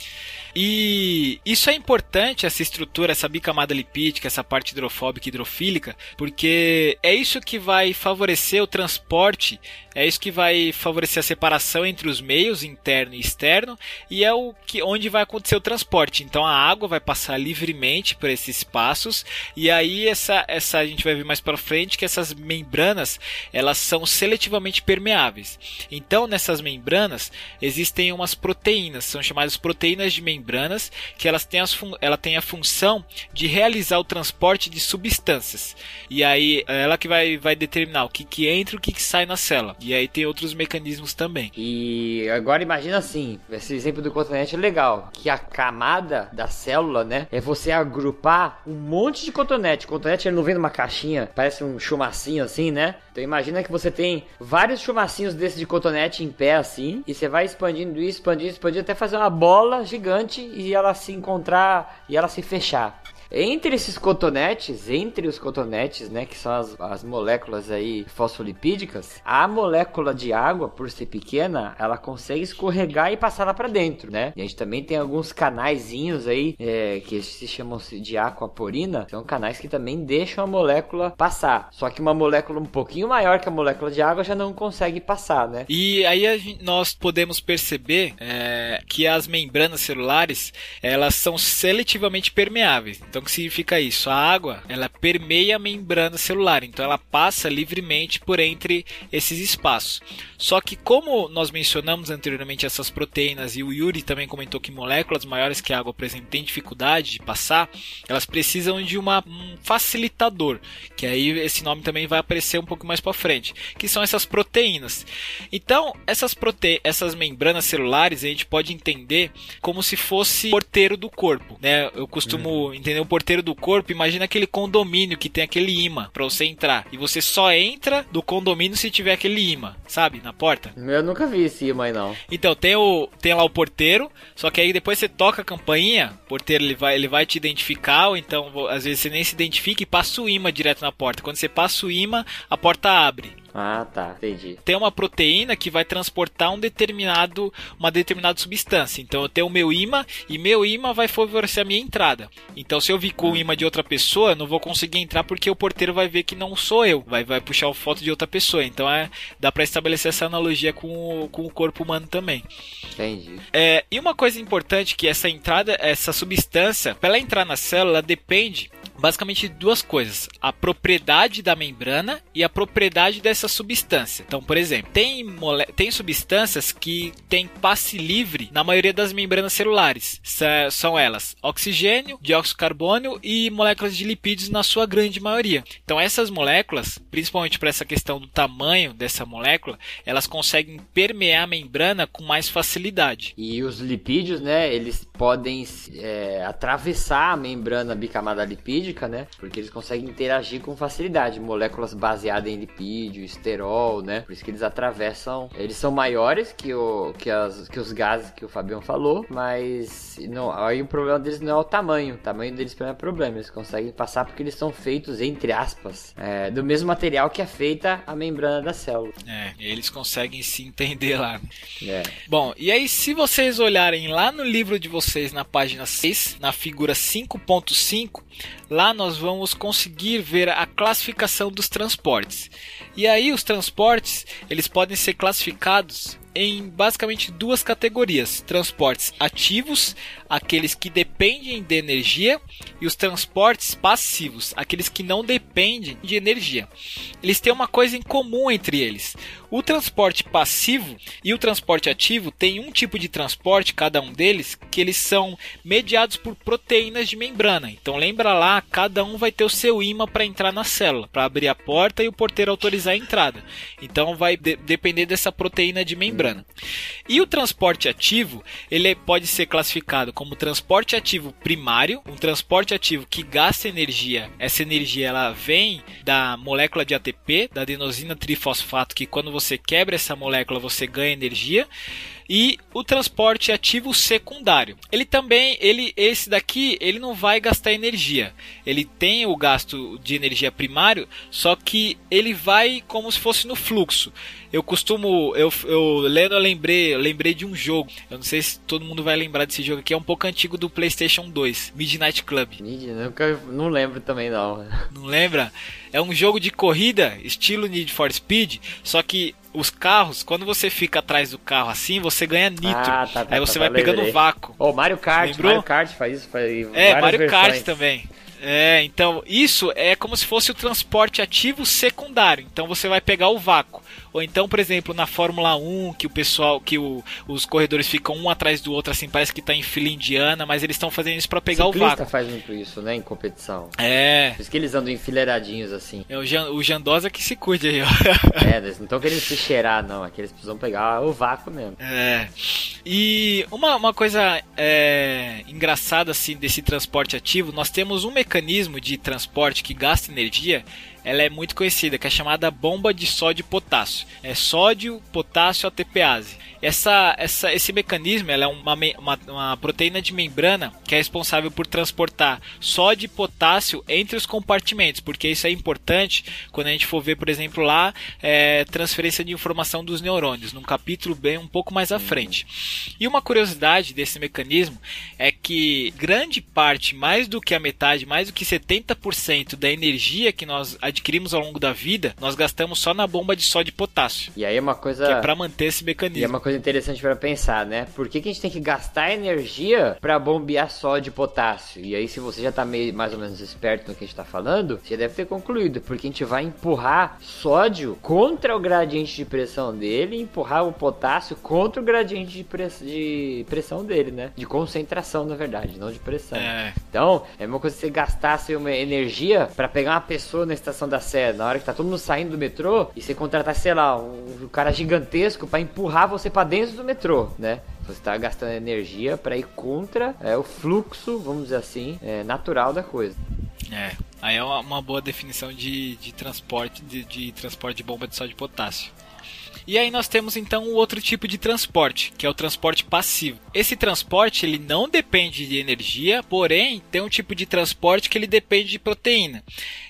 E isso é importante, essa estrutura, essa bicamada lipídica, essa parte hidrofóbica e hidrofílica, porque é isso que vai favorecer o transporte, é isso que vai favorecer a separação entre os meios interno e externo, e é o que onde vai acontecer o transporte. Então a água vai passar livremente por esses espaços, e aí essa essa a gente vai ver mais para frente que essas membranas, elas são seletivamente permeáveis. Então nessas membranas existem umas proteínas, são chamadas proteínas de membranas, que elas têm, as ela tem a função de realizar o transporte de substâncias. E aí ela que vai, vai determinar o que, que entra e o que, que sai na célula. E aí tem outros mecanismos também. E agora imagina assim, esse exemplo do cotonete é legal, que a camada da célula, né, é você agrupar um monte de cotonete. O cotonete ele não vem numa caixinha, parece um chumacinho assim, né? Então imagina que você tem vários chumacinhos desses de cotonete em pé assim, e você vai expandindo isso, expandindo, expandindo até fazer uma bola gigante e ela se encontrar e ela se fechar. Entre esses cotonetes, entre os cotonetes, né, que são as, as moléculas aí fosfolipídicas, a molécula de água, por ser pequena, ela consegue escorregar e passar lá para dentro, né? E a gente também tem alguns canaizinhos aí é, que se chamam de aquaporina, são canais que também deixam a molécula passar. Só que uma molécula um pouquinho maior que a molécula de água já não consegue passar, né? E aí gente, nós podemos perceber é, que as membranas celulares elas são seletivamente permeáveis. Então, o que significa isso? A água, ela permeia a membrana celular, então ela passa livremente por entre esses espaços. Só que como nós mencionamos anteriormente essas proteínas e o Yuri também comentou que moléculas maiores que a água, por exemplo, têm dificuldade de passar, elas precisam de uma, um facilitador, que aí esse nome também vai aparecer um pouco mais para frente, que são essas proteínas. Então, essas prote essas membranas celulares a gente pode entender como se fosse porteiro do corpo, né? Eu costumo uhum. entender o porteiro do corpo, imagina aquele condomínio que tem aquele imã para você entrar. E você só entra do condomínio se tiver aquele imã, sabe? Na porta. Eu nunca vi esse imã aí, não. Então, tem, o, tem lá o porteiro, só que aí depois você toca a campainha, o porteiro ele vai, ele vai te identificar, ou então às vezes você nem se identifica e passa o imã direto na porta. Quando você passa o imã, a porta abre. Ah, tá, entendi. Tem uma proteína que vai transportar um determinado, uma determinada substância. Então eu tenho o meu imã e meu imã vai favorecer a minha entrada. Então se eu vi com o imã de outra pessoa, eu não vou conseguir entrar porque o porteiro vai ver que não sou eu, vai, vai puxar a foto de outra pessoa. Então é, dá para estabelecer essa analogia com o, com o corpo humano também. Entendi. É, e uma coisa importante que essa entrada, essa substância, para ela entrar na célula, depende basicamente duas coisas: a propriedade da membrana e a propriedade dessa substância. Então, por exemplo, tem, tem substâncias que têm passe livre na maioria das membranas celulares. são elas oxigênio, dióxido de carbono e moléculas de lipídios na sua grande maioria. Então, essas moléculas, principalmente para essa questão do tamanho dessa molécula, elas conseguem permear a membrana com mais facilidade. E os lipídios, né, eles podem é, atravessar a membrana bicamada lipídica, né, porque eles conseguem interagir com facilidade. Moléculas baseadas em lipídio, esterol, né, por isso que eles atravessam. Eles são maiores que, o, que, as, que os gases que o Fabião falou, mas não, aí o problema deles não é o tamanho. O tamanho deles não é problema. Eles conseguem passar porque eles são feitos, entre aspas, é, do mesmo material que é feita a membrana da célula. É, eles conseguem se entender lá. É. Bom, e aí se vocês olharem lá no livro de vocês vocês na página 6, na figura 5.5, lá nós vamos conseguir ver a classificação dos transportes. E aí os transportes, eles podem ser classificados em basicamente duas categorias: transportes ativos, aqueles que dependem de energia, e os transportes passivos, aqueles que não dependem de energia. Eles têm uma coisa em comum entre eles. O transporte passivo e o transporte ativo têm um tipo de transporte, cada um deles, que eles são mediados por proteínas de membrana. Então lembra lá, cada um vai ter o seu imã para entrar na célula, para abrir a porta e o porteiro autorizar a entrada. Então vai de depender dessa proteína de membrana. E o transporte ativo, ele pode ser classificado como transporte ativo primário, um transporte ativo que gasta energia. Essa energia ela vem da molécula de ATP, da adenosina trifosfato, que quando você quebra essa molécula você ganha energia. E o transporte ativo secundário. Ele também, ele esse daqui, ele não vai gastar energia. Ele tem o gasto de energia primário, só que ele vai como se fosse no fluxo. Eu costumo, eu, eu lendo, eu lembrei, eu lembrei de um jogo. Eu não sei se todo mundo vai lembrar desse jogo aqui, é um pouco antigo do PlayStation 2, Midnight Club. Mid, nunca, não lembro também não. Não lembra? É um jogo de corrida, estilo Need for Speed, só que os carros, quando você fica atrás do carro assim, você ganha nitro. Ah, tá, tá, Aí você tá, vai tá, pegando lembrei. vácuo. Ô, Mario Kart, Lembrou? Mario Kart faz isso, faz É, Mario Kart versões. também. É, então isso é como se fosse o transporte ativo secundário. Então você vai pegar o vácuo. Ou então, por exemplo, na Fórmula 1, que o pessoal, que o- os corredores ficam um atrás do outro, assim, parece que tá em fila indiana, mas eles estão fazendo isso para pegar o Ciclista vácuo. faz muito isso, né, em competição. É. Por isso que eles andam enfileiradinhos assim. É o, Jan, o Jandosa que se cuide aí, ó. É, eles não estão querendo se cheirar, não. Aqui eles precisam pegar o vácuo mesmo. É. E uma, uma coisa é, engraçada assim desse transporte ativo, nós temos um mecanismo de transporte que gasta energia. Ela é muito conhecida, que é chamada bomba de sódio potássio. É sódio, potássio, ATPase. Essa, essa, esse mecanismo ela é uma, uma, uma proteína de membrana que é responsável por transportar sódio e potássio entre os compartimentos, porque isso é importante quando a gente for ver, por exemplo, lá é, transferência de informação dos neurônios, num capítulo bem um pouco mais à frente. E uma curiosidade desse mecanismo é que grande parte, mais do que a metade, mais do que 70% da energia que nós adquirimos ao longo da vida, nós gastamos só na bomba de sódio e potássio, E aí é uma coisa. que é para manter esse E é mecanismo. uma coisa interessante pra pensar, né? Por que, que a gente tem que gastar energia pra bombear sódio e potássio? E aí, se você já tá meio mais ou menos esperto no que a gente tá falando, você deve ter concluído. Porque a gente vai empurrar sódio contra o gradiente de pressão dele e empurrar o potássio contra o gradiente de, press- de pressão dele, né? De concentração, na verdade, não de pressão. É. Então, é uma coisa que você gastasse uma energia pra pegar uma pessoa na estação da Sé, na hora que tá todo mundo saindo do metrô, e você contratar, sei lá, um, cara gigantesco pra empurrar você pra dentro do metrô, né? Você tá gastando energia pra ir contra é, o fluxo, vamos dizer assim, é, natural da coisa. É, aí é uma, uma boa definição de, de transporte de, de transporte de bomba de sódio potássio. E aí nós temos então o outro tipo de transporte, que é o transporte passivo. Esse transporte ele não depende de energia, porém tem um tipo de transporte que ele depende de proteína.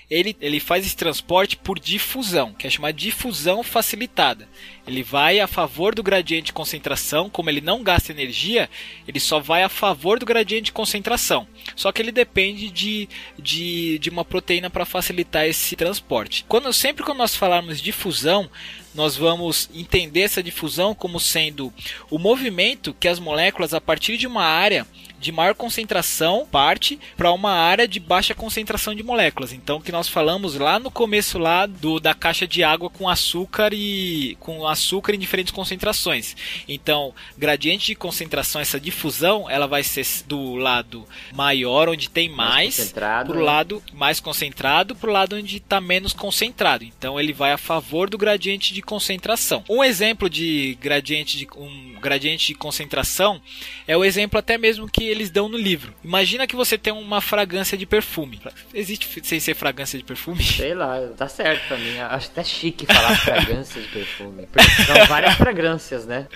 Ele, ele faz esse transporte por difusão, que é chamado difusão facilitada. Ele vai a favor do gradiente de concentração, como ele não gasta energia, ele só vai a favor do gradiente de concentração. Só que ele depende de, de, de uma proteína para facilitar esse transporte. Quando sempre quando nós falarmos de fusão, nós vamos entender essa difusão como sendo o movimento que as moléculas a partir de uma área de maior concentração parte para uma área de baixa concentração de moléculas. Então, que nós falamos lá no começo lá do, da caixa de água com açúcar e com açúcar em diferentes concentrações. Então, gradiente de concentração, essa difusão, ela vai ser do lado maior, onde tem mais, para o né? lado mais concentrado, para o lado onde está menos concentrado. Então, ele vai a favor do gradiente de concentração. Um exemplo de gradiente de um gradiente de concentração é o exemplo até mesmo que eles dão no livro. Imagina que você tem uma fragrância de perfume. Existe sem ser fragrância de perfume? Sei lá, tá certo pra mim. Acho até chique falar fragrância de perfume. Porque são várias fragrâncias, né?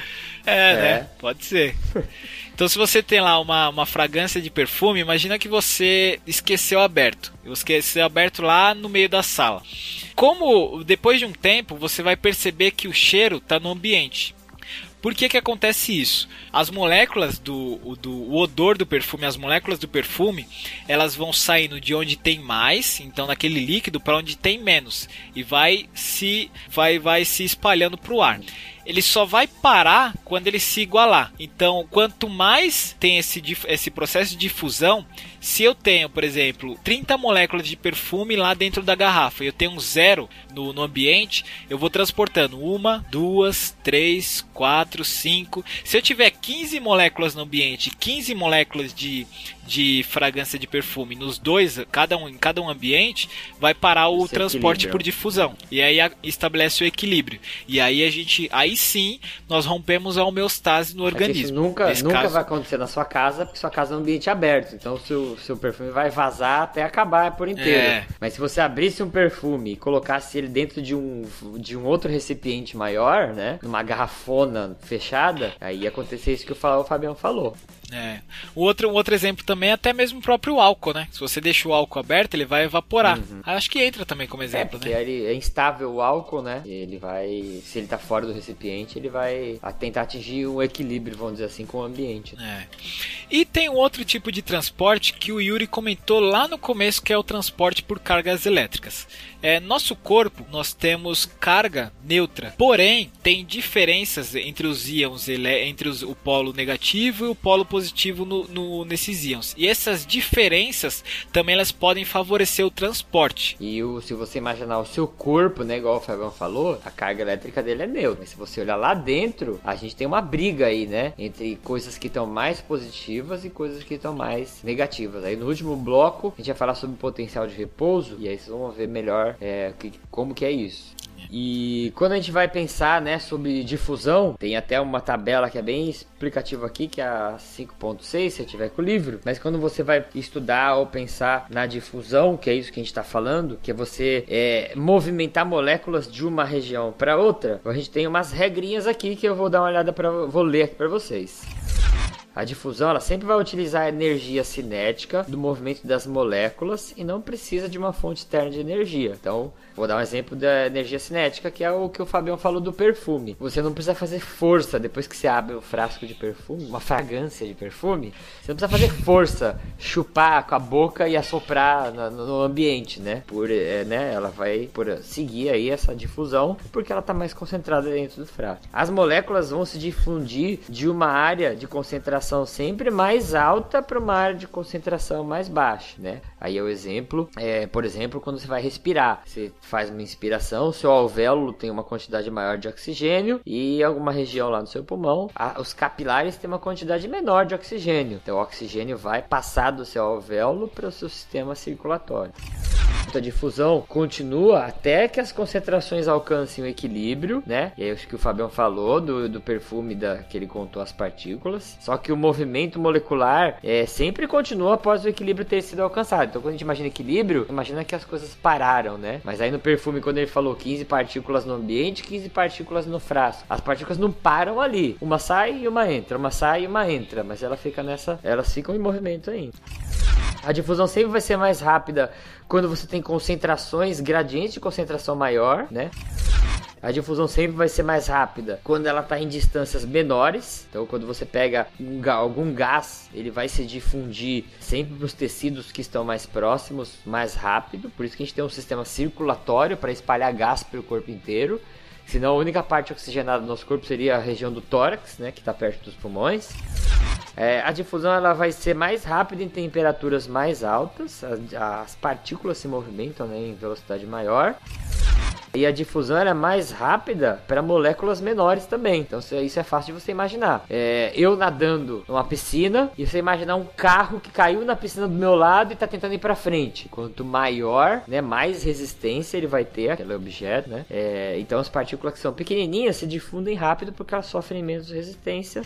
É, É. né? Pode ser. Então, se você tem lá uma, uma fragrância de perfume, imagina que você esqueceu aberto. Esqueceu aberto lá no meio da sala. Como depois de um tempo você vai perceber que o cheiro está no ambiente. Por que, que acontece isso? As moléculas do, do o odor do perfume, as moléculas do perfume, elas vão saindo de onde tem mais, então naquele líquido, para onde tem menos e vai se vai vai se espalhando para o ar. Ele só vai parar quando ele se igualar. Então, quanto mais tem esse, esse processo de difusão, se eu tenho, por exemplo, 30 moléculas de perfume lá dentro da garrafa e eu tenho zero no, no ambiente, eu vou transportando uma, duas, três, quatro, cinco. Se eu tiver 15 moléculas no ambiente, 15 moléculas de, de fragrância de perfume nos dois, cada um, em cada um ambiente, vai parar o Esse transporte equilíbrio. por difusão. E aí a- estabelece o equilíbrio. E aí a gente, aí sim, nós rompemos a homeostase no É que Isso organismo. nunca, Nesse nunca caso- vai acontecer na sua casa, porque sua casa é um ambiente aberto. Então o seu, seu perfume vai vazar até acabar por inteiro. É. Mas se você abrisse um perfume e colocasse ele dentro de um, de um outro recipiente maior, né? Numa garrafona fechada, aí ia acontecer isso que o Fabião falou. É. Outro, um outro exemplo também é até mesmo o próprio álcool, né? Se você deixa o álcool aberto, ele vai evaporar. Uhum. Acho que entra também como exemplo, é, né? Ele é instável o álcool, né? Ele vai, se ele tá fora do recipiente, ele vai tentar atingir um equilíbrio, vamos dizer assim, com o ambiente. É. E tem um outro tipo de transporte que o Yuri comentou lá no começo, que é o transporte por cargas elétricas. É, nosso corpo, nós temos carga neutra, porém tem diferenças entre os íons, entre os, o polo negativo e o polo positivo no, no, nesses íons. E essas diferenças também elas podem favorecer o transporte. E o, se você imaginar o seu corpo, né, igual o Fabião falou, a carga elétrica dele é neutra. Mas se você olhar lá dentro, a gente tem uma briga aí, né, entre coisas que estão mais positivas e coisas que estão mais negativas. Aí no último bloco a gente vai falar sobre o potencial de repouso e aí vocês vão ver melhor é, que, como que é isso. E quando a gente vai pensar, né, sobre difusão, tem até uma tabela que é bem explicativa aqui, que é a 5.6, se tiver com o livro. Mas quando você vai estudar ou pensar na difusão, que é isso que a gente está falando, que é você é, movimentar moléculas de uma região para outra, a gente tem umas regrinhas aqui que eu vou dar uma olhada para vou ler aqui para vocês. A difusão ela sempre vai utilizar a energia cinética do movimento das moléculas e não precisa de uma fonte externa de energia. Então, Vou dar um exemplo da energia cinética, que é o que o Fabião falou do perfume. Você não precisa fazer força depois que você abre o frasco de perfume, uma fragrância de perfume. Você não precisa fazer força, chupar com a boca e assoprar no, no ambiente, né? Por, é, né? Ela vai por seguir aí essa difusão, porque ela está mais concentrada dentro do frasco. As moléculas vão se difundir de uma área de concentração sempre mais alta para uma área de concentração mais baixa, né? Aí é o exemplo, é, por exemplo, quando você vai respirar, você faz uma inspiração, seu alvéolo tem uma quantidade maior de oxigênio e alguma região lá no seu pulmão, a, os capilares têm uma quantidade menor de oxigênio. Então o oxigênio vai passar do seu alvéolo para o seu sistema circulatório. A difusão continua até que as concentrações alcancem o equilíbrio, né? E aí acho que o Fabião falou do, do perfume da, que ele contou as partículas. Só que o movimento molecular é, sempre continua após o equilíbrio ter sido alcançado. Então quando a gente imagina equilíbrio, imagina que as coisas pararam, né? Mas aí no perfume, quando ele falou 15 partículas no ambiente, 15 partículas no frasco. As partículas não param ali. Uma sai e uma entra, uma sai e uma entra. Mas ela fica nessa. Elas ficam em movimento ainda. A difusão sempre vai ser mais rápida quando você tem concentrações, gradientes de concentração maior, né? A difusão sempre vai ser mais rápida quando ela está em distâncias menores. Então, quando você pega um, algum gás, ele vai se difundir sempre para os tecidos que estão mais próximos, mais rápido. Por isso que a gente tem um sistema circulatório para espalhar gás pelo corpo inteiro. Senão, a única parte oxigenada do nosso corpo seria a região do tórax, né, que está perto dos pulmões. É, a difusão ela vai ser mais rápida em temperaturas mais altas, as, as partículas se movimentam né, em velocidade maior. E a difusão é mais rápida para moléculas menores também. Então isso é fácil de você imaginar. É, eu nadando numa piscina e você imaginar um carro que caiu na piscina do meu lado e está tentando ir para frente. Quanto maior, né, mais resistência ele vai ter aquele objeto, né? É, então as partículas que são pequenininhas se difundem rápido porque elas sofrem menos resistência.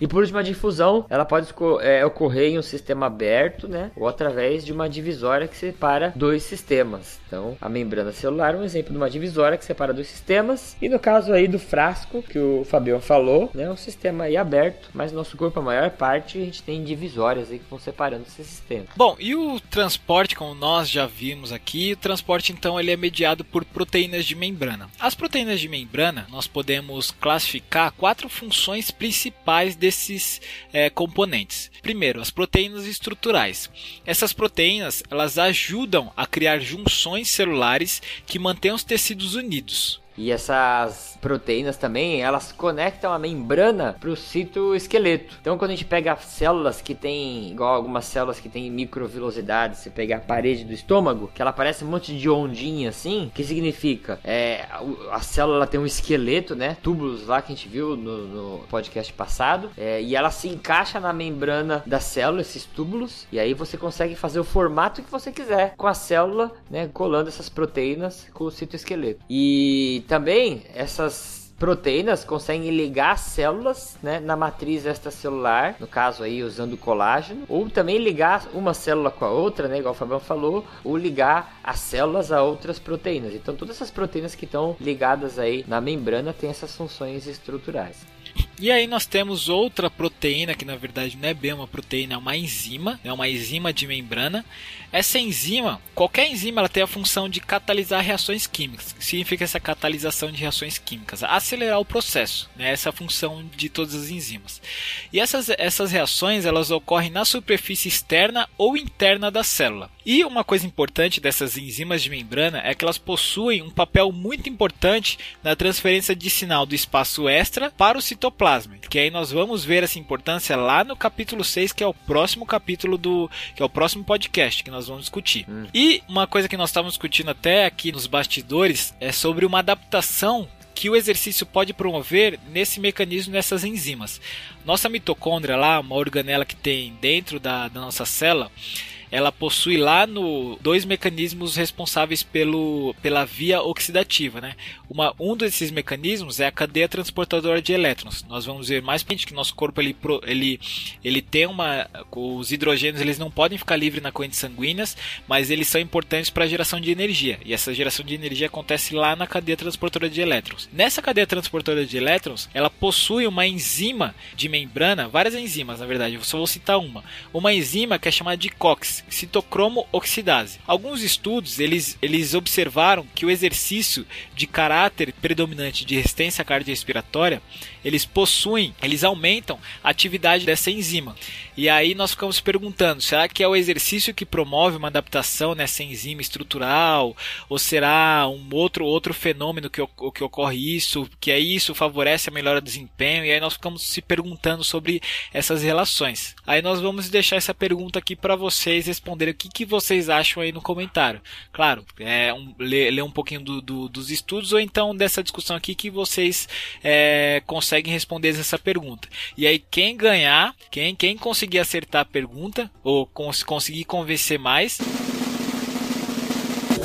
E por último, a difusão ela pode é, ocorrer em um sistema aberto, né? Ou através de uma divisória que separa dois sistemas. Então, a membrana celular é um exemplo de uma divisória que separa dois sistemas. E no caso aí do frasco, que o Fabião falou, né? Um sistema aí aberto, mas no nosso corpo, a maior parte, a gente tem divisórias aí que vão separando esses sistemas. Bom, e o transporte, como nós já vimos aqui, o transporte então ele é mediado por proteínas de membrana. As proteínas de membrana, nós podemos classificar quatro funções principais desse desses é, componentes. Primeiro, as proteínas estruturais. Essas proteínas elas ajudam a criar junções celulares que mantêm os tecidos unidos. E essas proteínas também, elas conectam a membrana para o citoesqueleto. Então, quando a gente pega células que tem, igual algumas células que tem microvilosidade, você pega a parede do estômago, que ela parece um monte de ondinha assim, que significa? É, a célula tem um esqueleto, né? Túbulos lá que a gente viu no, no podcast passado, é, e ela se encaixa na membrana da célula, esses túbulos, e aí você consegue fazer o formato que você quiser com a célula, né? Colando essas proteínas com o citoesqueleto. E também essas proteínas conseguem ligar células né, na matriz extracelular, no caso aí usando colágeno, ou também ligar uma célula com a outra, né, igual o Fabião falou, ou ligar as células a outras proteínas. Então todas essas proteínas que estão ligadas aí na membrana têm essas funções estruturais. E aí nós temos outra proteína que na verdade não é bem uma proteína, é uma enzima, é uma enzima de membrana. Essa enzima, qualquer enzima, ela tem a função de catalisar reações químicas. Que significa essa catalisação de reações químicas? Acelerar o processo, né? Essa é a função de todas as enzimas. E essas, essas reações, elas ocorrem na superfície externa ou interna da célula. E uma coisa importante dessas enzimas de membrana é que elas possuem um papel muito importante na transferência de sinal do espaço extra para o citoplasma, que aí nós vamos ver essa importância lá no capítulo 6, que é o próximo capítulo do que é o próximo podcast que nós vamos discutir. Hum. E uma coisa que nós estávamos discutindo até aqui nos bastidores é sobre uma adaptação que o exercício pode promover nesse mecanismo dessas enzimas. Nossa mitocôndria lá, uma organela que tem dentro da, da nossa célula, ela possui lá no dois mecanismos responsáveis pelo, pela via oxidativa, né? Uma, um desses mecanismos é a cadeia transportadora de elétrons. Nós vamos ver mais frente que nosso corpo ele, ele, ele tem uma os hidrogênios eles não podem ficar livres na corrente sanguíneas, mas eles são importantes para a geração de energia. E essa geração de energia acontece lá na cadeia transportadora de elétrons. Nessa cadeia transportadora de elétrons, ela possui uma enzima de membrana, várias enzimas na verdade, eu só vou citar uma. Uma enzima que é chamada de COX, citocromo oxidase. Alguns estudos eles, eles observaram que o exercício de caráter predominante de resistência cardiorrespiratória eles possuem, eles aumentam a atividade dessa enzima. E aí nós ficamos perguntando: será que é o exercício que promove uma adaptação nessa enzima estrutural? Ou será um outro, outro fenômeno que, que ocorre isso? Que é isso favorece a melhora do desempenho? E aí nós ficamos se perguntando sobre essas relações. Aí nós vamos deixar essa pergunta aqui para vocês responderem o que, que vocês acham aí no comentário. Claro, é um, ler, ler um pouquinho do, do, dos estudos ou então dessa discussão aqui que vocês é, conseguem responder essa pergunta. E aí quem ganhar, quem, quem conseguir acertar a pergunta ou cons conseguir convencer mais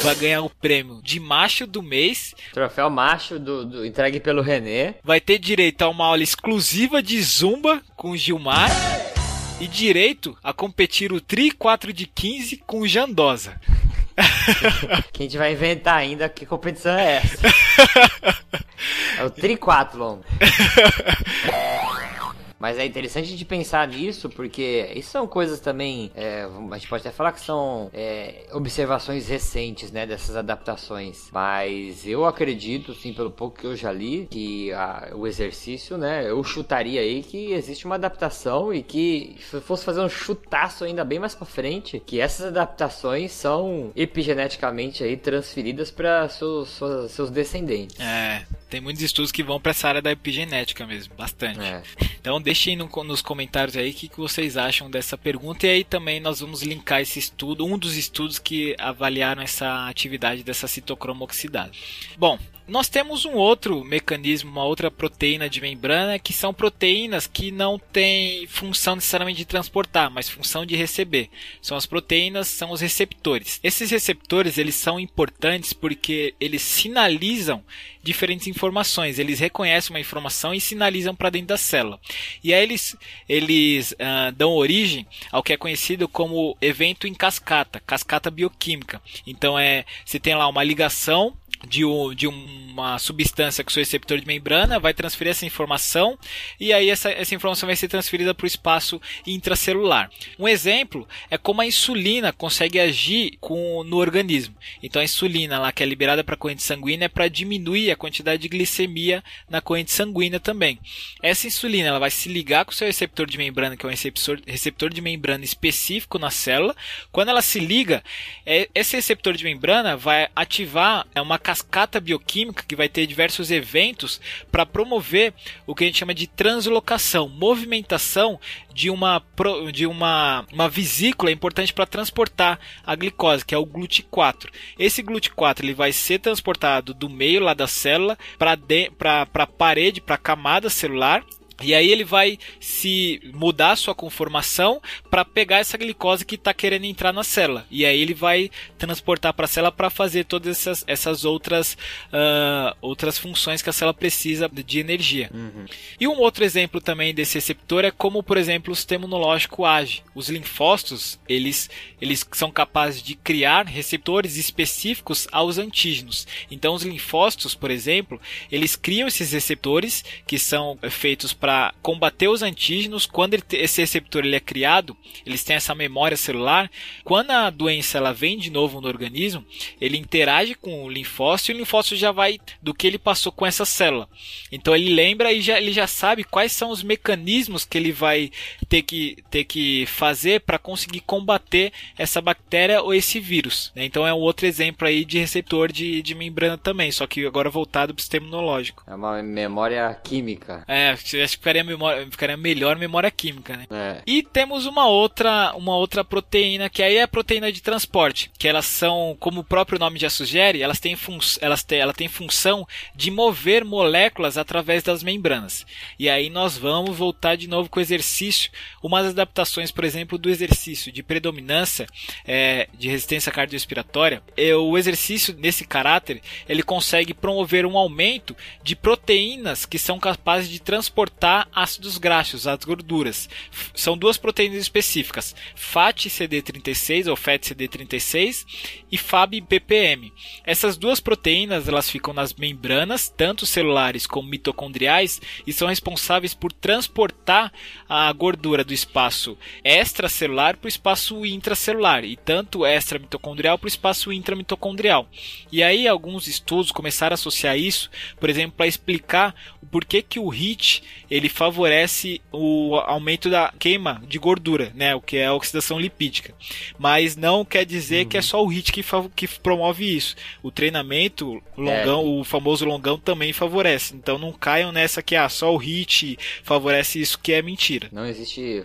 vai ganhar o prêmio de macho do mês. Troféu macho do, do, entregue pelo René. Vai ter direito a uma aula exclusiva de zumba com o Gilmar. E direito a competir o Tri 4 de 15 com o Jandosa. Que a gente vai inventar ainda que competição é essa. É o Triquatlon. Mas é interessante de pensar nisso, porque isso são coisas também. É, a gente pode até falar que são é, observações recentes, né? Dessas adaptações. Mas eu acredito, sim, pelo pouco que eu já li, que a, o exercício, né? Eu chutaria aí que existe uma adaptação e que, se fosse fazer um chutaço ainda bem mais pra frente, que essas adaptações são epigeneticamente aí transferidas para seus, seus descendentes. É, tem muitos estudos que vão para essa área da epigenética mesmo, bastante. É. Então deixem no, nos comentários aí o que, que vocês acham dessa pergunta e aí também nós vamos linkar esse estudo, um dos estudos que avaliaram essa atividade dessa citocromoxidase. Bom, nós temos um outro mecanismo, uma outra proteína de membrana, que são proteínas que não têm função necessariamente de transportar, mas função de receber. São as proteínas, são os receptores. Esses receptores, eles são importantes porque eles sinalizam diferentes informações. Eles reconhecem uma informação e sinalizam para dentro da célula. E aí eles, eles uh, dão origem ao que é conhecido como evento em cascata, cascata bioquímica. Então é, você tem lá uma ligação de, um, de uma substância que o seu receptor de membrana vai transferir essa informação e aí essa, essa informação vai ser transferida para o espaço intracelular. Um exemplo é como a insulina consegue agir com, no organismo. Então a insulina lá que é liberada para a corrente sanguínea é para diminuir a quantidade de glicemia na corrente sanguínea também. Essa insulina ela vai se ligar com o seu receptor de membrana, que é um receptor, receptor de membrana específico na célula. Quando ela se liga, é, esse receptor de membrana vai ativar é uma cascata bioquímica que vai ter diversos eventos para promover o que a gente chama de translocação, movimentação de uma, de uma, uma vesícula importante para transportar a glicose, que é o GLUT4. Esse GLUT4 ele vai ser transportado do meio lá da célula para a parede, para a camada celular E aí ele vai se mudar a sua conformação para pegar essa glicose que está querendo entrar na célula. E aí ele vai transportar para a célula para fazer todas essas, essas outras, uh, outras funções que a célula precisa de energia. Uhum. E um outro exemplo também desse receptor é como, por exemplo, o sistema imunológico age. Os linfócitos, eles, eles são capazes de criar receptores específicos aos antígenos. Então os linfócitos, por exemplo, eles criam esses receptores que são feitos para combater os antígenos. Quando ele, esse receptor ele é criado, eles têm essa memória celular. Quando a doença ela vem de novo no organismo, ele interage com o linfócito e o linfócito já vai do que ele passou com essa célula. Então ele lembra e já, ele já sabe quais são os mecanismos que ele vai ter que, ter que fazer para conseguir combater essa bactéria ou esse vírus. Né? Então é um outro exemplo aí de receptor de, de membrana também, só que agora voltado para o sistema imunológico. É uma memória química. É, acho que ficaria, memória, ficaria melhor memória química, né? É. E temos uma outra, uma outra proteína que aí é a proteína de transporte, que elas são, como o próprio nome já sugere, elas têm, fun elas têm, ela tem função de mover moléculas através das membranas. E aí nós vamos voltar de novo com o exercício, umas adaptações, por exemplo, do exercício de predominância é, de resistência cardiorrespiratória. É, o exercício nesse caráter ele consegue promover um aumento de proteínas que são capazes de transportar ácidos graxos, as gorduras. São duas proteínas específicas, FAT-CD36 ou FAT-CD36 e FAB-PPM. Essas duas proteínas elas ficam nas membranas, tanto celulares como mitocondriais, e são responsáveis por transportar a gordura do espaço extracelular para o espaço intracelular e tanto extramitocondrial para o espaço intramitocondrial. E aí alguns estudos começaram a associar isso, por exemplo, para explicar o porquê que o HIT ele favorece o aumento da queima de gordura, né, o que é a oxidação lipídica. Mas não quer dizer uhum. que é só o HIT que, que promove isso. O treinamento longão, é. o famoso longão também favorece. Então não caiam nessa que ah, só o HIT favorece isso que é mentira. Não existe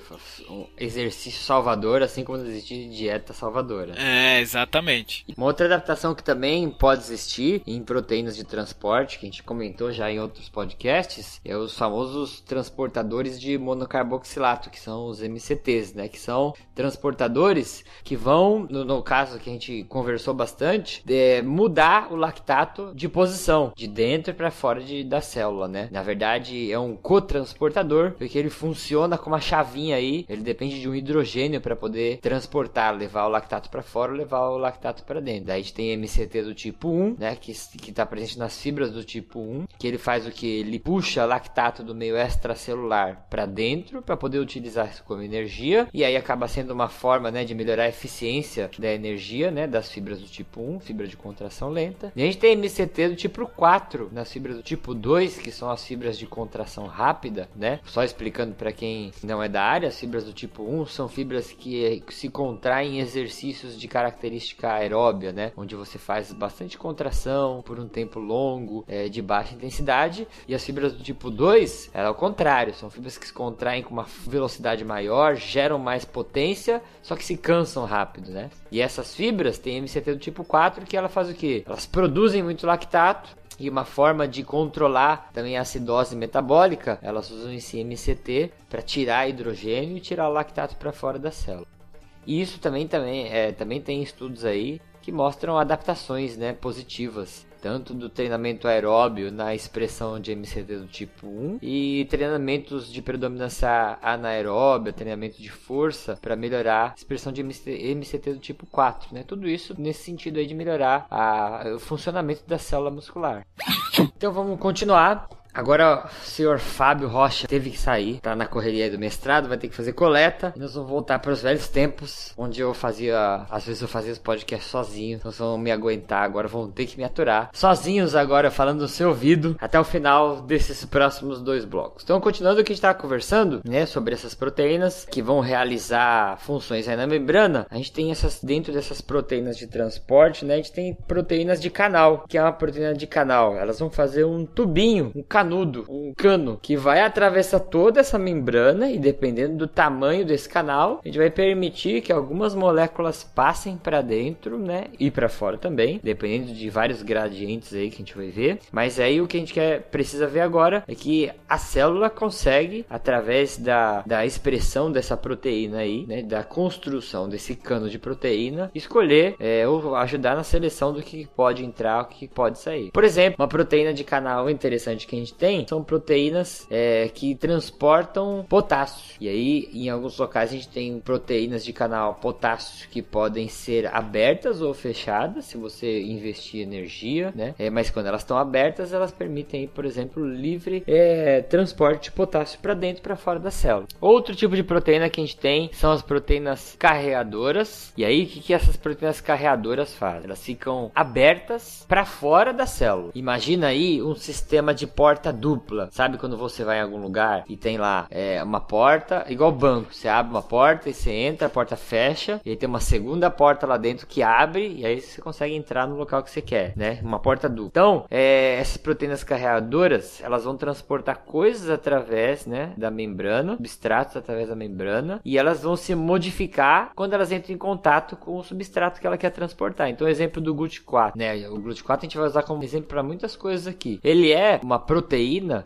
um exercício salvador, assim como existe dieta salvadora. É, exatamente. Uma outra adaptação que também pode existir em proteínas de transporte, que a gente comentou já em outros podcasts, é os famosos transportadores de monocarboxilato, que são os MCTs, né? Que são transportadores que vão, no, no caso que a gente conversou bastante, é, mudar o lactato de posição, de dentro para fora de, da célula, né? Na verdade, é um cotransportador, porque ele funciona com uma chavinha aí, ele depende de um hidrogênio para poder transportar, levar o lactato para fora ou levar o lactato para dentro. Daí a gente tem MCT do tipo 1, né, que que está presente nas fibras do tipo 1, que ele faz o que ele puxa lactato do meio extracelular para dentro para poder utilizar isso como energia e aí acaba sendo uma forma, né, de melhorar a eficiência da energia, né, das fibras do tipo 1, fibra de contração lenta. E a gente tem MCT do tipo 4 nas fibras do tipo 2, que são as fibras de contração rápida, né? Só explicando para quem não é da área, as fibras do tipo 1 são fibras que se contraem em exercícios de característica aeróbia, né? Onde você faz bastante contração por um tempo longo, é, de baixa intensidade. E as fibras do tipo 2, é ao contrário, são fibras que se contraem com uma velocidade maior, geram mais potência, só que se cansam rápido, né? E essas fibras têm MCT do tipo 4, que ela faz o quê? Elas produzem muito lactato, e uma forma de controlar também a acidose metabólica, elas usam esse MCT para tirar hidrogênio e tirar o lactato para fora da célula. E isso também, também, é, também tem estudos aí que mostram adaptações né, positivas tanto do treinamento aeróbio na expressão de MCT do tipo 1 e treinamentos de predominância anaeróbia, treinamento de força para melhorar a expressão de MCT do tipo 4, né? Tudo isso nesse sentido aí de melhorar a, o funcionamento da célula muscular. Então vamos continuar. Agora o senhor Fábio Rocha teve que sair, tá na correria do mestrado, vai ter que fazer coleta. E nós vamos voltar para os velhos tempos, onde eu fazia, às vezes eu fazia os podcasts sozinho, então vocês vão me aguentar, agora vão ter que me aturar. Sozinhos agora, falando no seu ouvido, até o final desses próximos dois blocos. Então, continuando o que a gente estava conversando, né, sobre essas proteínas que vão realizar funções aí na membrana, a gente tem essas, dentro dessas proteínas de transporte, né, a gente tem proteínas de canal, que é uma proteína de canal. Elas vão fazer um tubinho, um canal canudo, um cano que vai atravessar toda essa membrana e dependendo do tamanho desse canal, a gente vai permitir que algumas moléculas passem para dentro, né, e para fora também, dependendo de vários gradientes aí que a gente vai ver. Mas aí o que a gente quer precisa ver agora é que a célula consegue através da, da expressão dessa proteína aí, né, da construção desse cano de proteína, escolher é, ou ajudar na seleção do que pode entrar, o que pode sair. Por exemplo, uma proteína de canal interessante que a gente tem são proteínas é, que transportam potássio. E aí, em alguns locais, a gente tem proteínas de canal potássio que podem ser abertas ou fechadas, se você investir energia, né? É, mas quando elas estão abertas, elas permitem, por exemplo, livre é, transporte de potássio para dentro e para fora da célula. Outro tipo de proteína que a gente tem são as proteínas carreadoras. E aí, o que, que essas proteínas carreadoras fazem? Elas ficam abertas para fora da célula. Imagina aí um sistema de porta dupla. Sabe quando você vai em algum lugar e tem lá é, uma porta, igual banco. Você abre uma porta e você entra, a porta fecha, e aí tem uma segunda porta lá dentro que abre, e aí você consegue entrar no local que você quer, né? Uma porta dupla. Então, é, essas proteínas carreadoras, elas vão transportar coisas através, né, da membrana, substratos através da membrana, e elas vão se modificar quando elas entram em contato com o substrato que ela quer transportar. Então, exemplo do GLUT4, né? O GLUT4 a gente vai usar como exemplo para muitas coisas aqui. Ele é uma proteína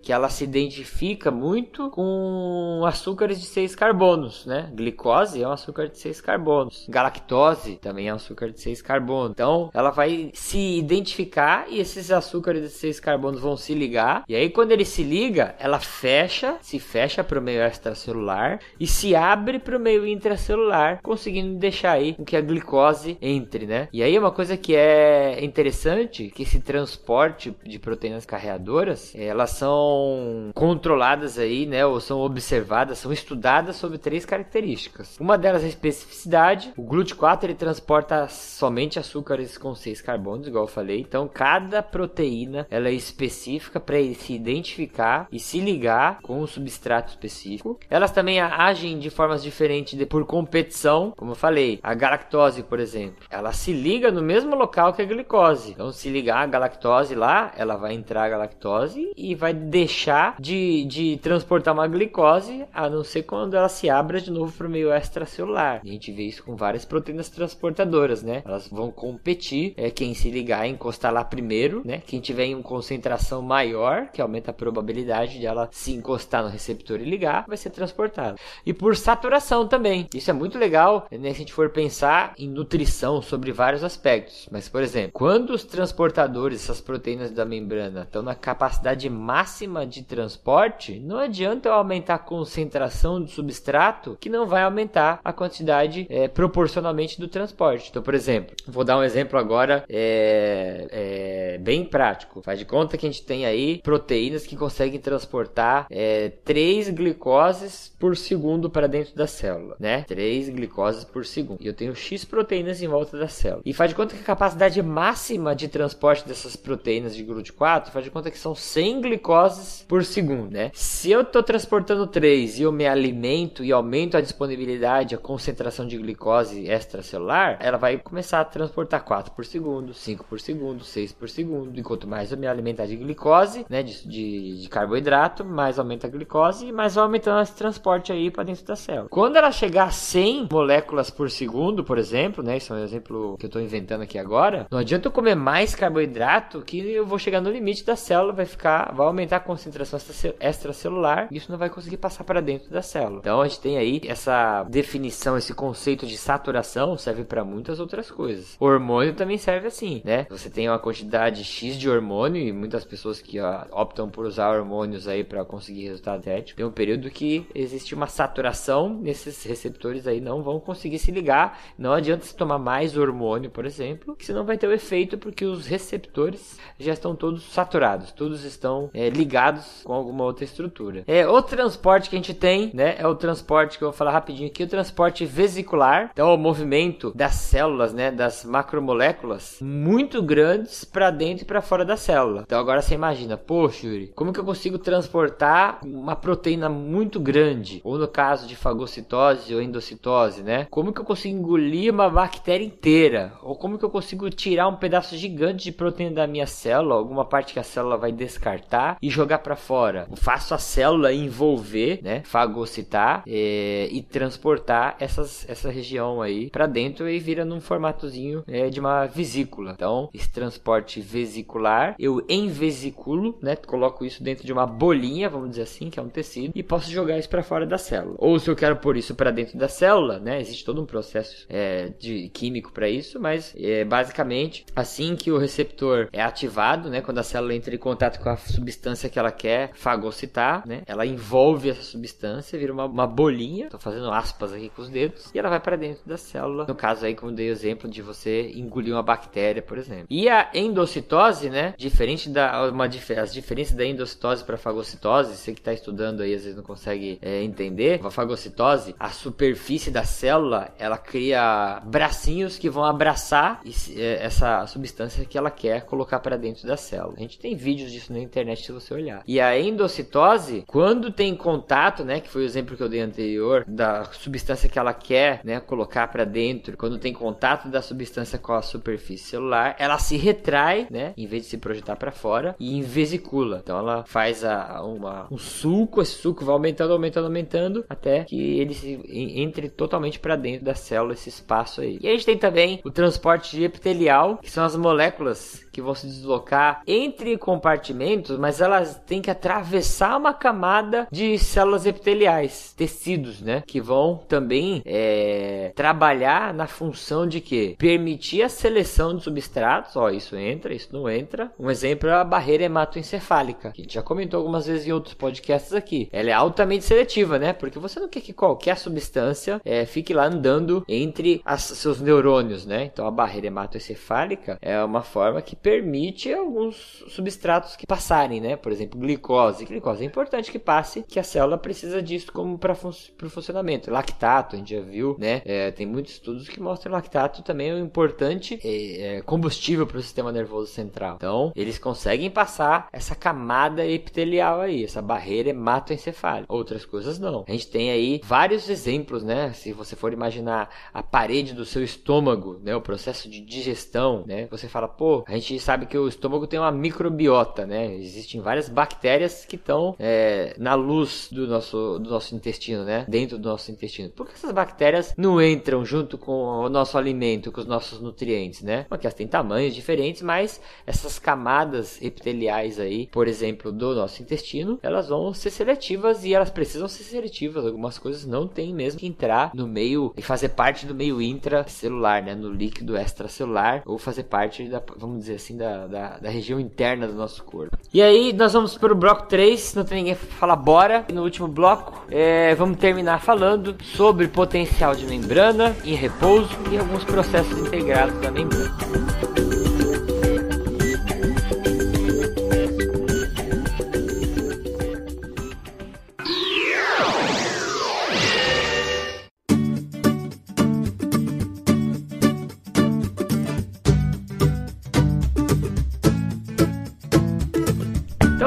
que ela se identifica muito com açúcares de 6 carbonos, né? Glicose é um açúcar de 6 carbonos. Galactose também é um açúcar de 6 carbonos. Então, ela vai se identificar e esses açúcares de 6 carbonos vão se ligar. E aí, quando ele se liga, ela fecha, se fecha para o meio extracelular e se abre para o meio intracelular, conseguindo deixar aí com que a glicose entre, né? E aí, uma coisa que é interessante, que esse transporte de proteínas carreadoras, elas são controladas aí, né? Ou são observadas, são estudadas sobre três características. Uma delas é a especificidade. O GLUT4 ele transporta somente açúcares com 6 carbonos, igual eu falei. Então, cada proteína ela é específica para se identificar e se ligar com um substrato específico. Elas também agem de formas diferentes de, por competição, como eu falei. A galactose, por exemplo, ela se liga no mesmo local que a glicose. Então, se ligar a galactose lá, ela vai entrar a galactose vai deixar de, de transportar uma glicose, a não ser quando ela se abra de novo para o meio extracelular. E a gente vê isso com várias proteínas transportadoras, né? Elas vão competir, é quem se ligar e encostar lá primeiro, né? Quem tiver em uma concentração maior, que aumenta a probabilidade de ela se encostar no receptor e ligar, vai ser transportada. E por saturação também. Isso é muito legal, né? Se a gente for pensar em nutrição sobre vários aspectos. Mas, por exemplo, quando os transportadores, essas proteínas da membrana, estão na capacidade máxima de transporte, não adianta eu aumentar a concentração do substrato que não vai aumentar a quantidade é, proporcionalmente do transporte. Então, por exemplo, vou dar um exemplo agora é, é, bem prático. Faz de conta que a gente tem aí proteínas que conseguem transportar é, 3 glicoses por segundo para dentro da célula, né? 3 glicoses por segundo. E eu tenho X proteínas em volta da célula. E faz de conta que a capacidade máxima de transporte dessas proteínas de GLUT4 faz de conta que são 100 glicoses por segundo, né? Se eu estou transportando 3 e eu me alimento e aumento a disponibilidade, a concentração de glicose extracelular, ela vai começar a transportar 4 por segundo, 5 por segundo, 6 por segundo. E quanto mais eu me alimentar de glicose, né, de, de, de carboidrato, mais aumenta a glicose e mais vai aumentando esse transporte aí para dentro da célula. Quando ela chegar a 100 moléculas por segundo, por exemplo, né, isso é um exemplo que eu estou inventando aqui agora, não adianta eu comer mais carboidrato que eu vou chegar no limite da célula, vai ficar, vai aumentar a concentração extracelular e isso não vai conseguir passar para dentro da célula. Então a gente tem aí essa definição, esse conceito de saturação serve para muitas outras coisas. O hormônio também serve assim, né? Você tem uma quantidade X de hormônio e muitas pessoas que ó, optam por usar hormônios aí para conseguir resultado estético, tem um período que existe uma saturação nesses receptores aí não vão conseguir se ligar. Não adianta se tomar mais hormônio, por exemplo, que senão vai ter o efeito porque os receptores já estão todos saturados, todos estão é, ligados com alguma outra estrutura. É, o transporte que a gente tem, né, é o transporte que eu vou falar rapidinho aqui, o transporte vesicular, então o movimento das células, né, das macromoléculas muito grandes para dentro e para fora da célula. Então agora você imagina, poxa, Yuri, como que eu consigo transportar uma proteína muito grande, ou no caso de fagocitose ou endocitose, né? Como que eu consigo engolir uma bactéria inteira? Ou como que eu consigo tirar um pedaço gigante de proteína da minha célula, alguma parte que a célula vai descartar apertar e jogar para fora. Eu faço a célula envolver, né, fagocitar é, e transportar essas, essa região aí para dentro e vira num formatozinho é, de uma vesícula. Então, esse transporte vesicular, eu envesiculo, né, coloco isso dentro de uma bolinha, vamos dizer assim, que é um tecido, e posso jogar isso para fora da célula. Ou se eu quero pôr isso para dentro da célula, né, existe todo um processo é, de químico para isso, mas é, basicamente assim que o receptor é ativado, né, quando a célula entra em contato com a substância que ela quer fagocitar, né, ela envolve essa substância, vira uma, uma bolinha, tô fazendo aspas aqui com os dedos, e ela vai para dentro da célula. No caso aí, como dei o exemplo de você engolir uma bactéria, por exemplo. E a endocitose, né, diferente da uma as diferenças da endocitose para fagocitose, você que está estudando aí às vezes não consegue é, entender, a fagocitose, a superfície da célula, ela cria bracinhos que vão abraçar é, essa substância que ela quer colocar para dentro da célula. A gente tem vídeos disso na internet se você olhar. E a endocitose, quando tem contato, né, que foi o exemplo que eu dei anterior, da substância que ela quer, né, colocar para dentro, quando tem contato da substância com a superfície celular, ela se retrai, né, em vez de se projetar para fora e vesicula. Então ela faz a, uma, um suco, esse suco vai aumentando, aumentando, aumentando, até que ele se, entre totalmente para dentro da célula, esse espaço aí. E a gente tem também o transporte epitelial, que são as moléculas que vão se deslocar entre compartimentos, mas elas têm que atravessar uma camada de células epiteliais, tecidos, né? Que vão também é, trabalhar na função de que permitir a seleção de substratos. Ó, isso entra, isso não entra. Um exemplo é a barreira hematoencefálica, que a gente já comentou algumas vezes em outros podcasts aqui. Ela é altamente seletiva, né? Porque você não quer que qualquer substância é, fique lá andando entre as, seus neurônios, né? Então a barreira hematoencefálica é uma forma que permite alguns substratos que passarem, né? Por exemplo, glicose. Glicose é importante que passe, que a célula precisa disso como para fun o funcionamento. Lactato, a gente já viu, né? É, tem muitos estudos que mostram que lactato também é um importante é, é, combustível para o sistema nervoso central. Então, eles conseguem passar essa camada epitelial aí, essa barreira hematoencefálica. Outras coisas não. A gente tem aí vários exemplos, né? Se você for imaginar a parede do seu estômago, né? O processo de digestão, né? Você fala, pô, a gente sabe que o estômago tem uma microbiota, né? Existem várias bactérias que estão é, na luz do nosso, do nosso intestino, né? Dentro do nosso intestino. Por que essas bactérias não entram junto com o nosso alimento, com os nossos nutrientes, né? Porque elas têm tamanhos diferentes, mas essas camadas epiteliais aí, por exemplo, do nosso intestino, elas vão ser seletivas e elas precisam ser seletivas. Algumas coisas não tem mesmo que entrar no meio e fazer parte do meio intracelular, né? No líquido extracelular ou fazer parte da, vamos dizer assim, da, da, da, região interna do nosso corpo. E aí, nós vamos para o bloco 3, não tem ninguém para falar bora. E no último bloco, é, vamos terminar falando sobre potencial de membrana em repouso e alguns processos integrados da membrana.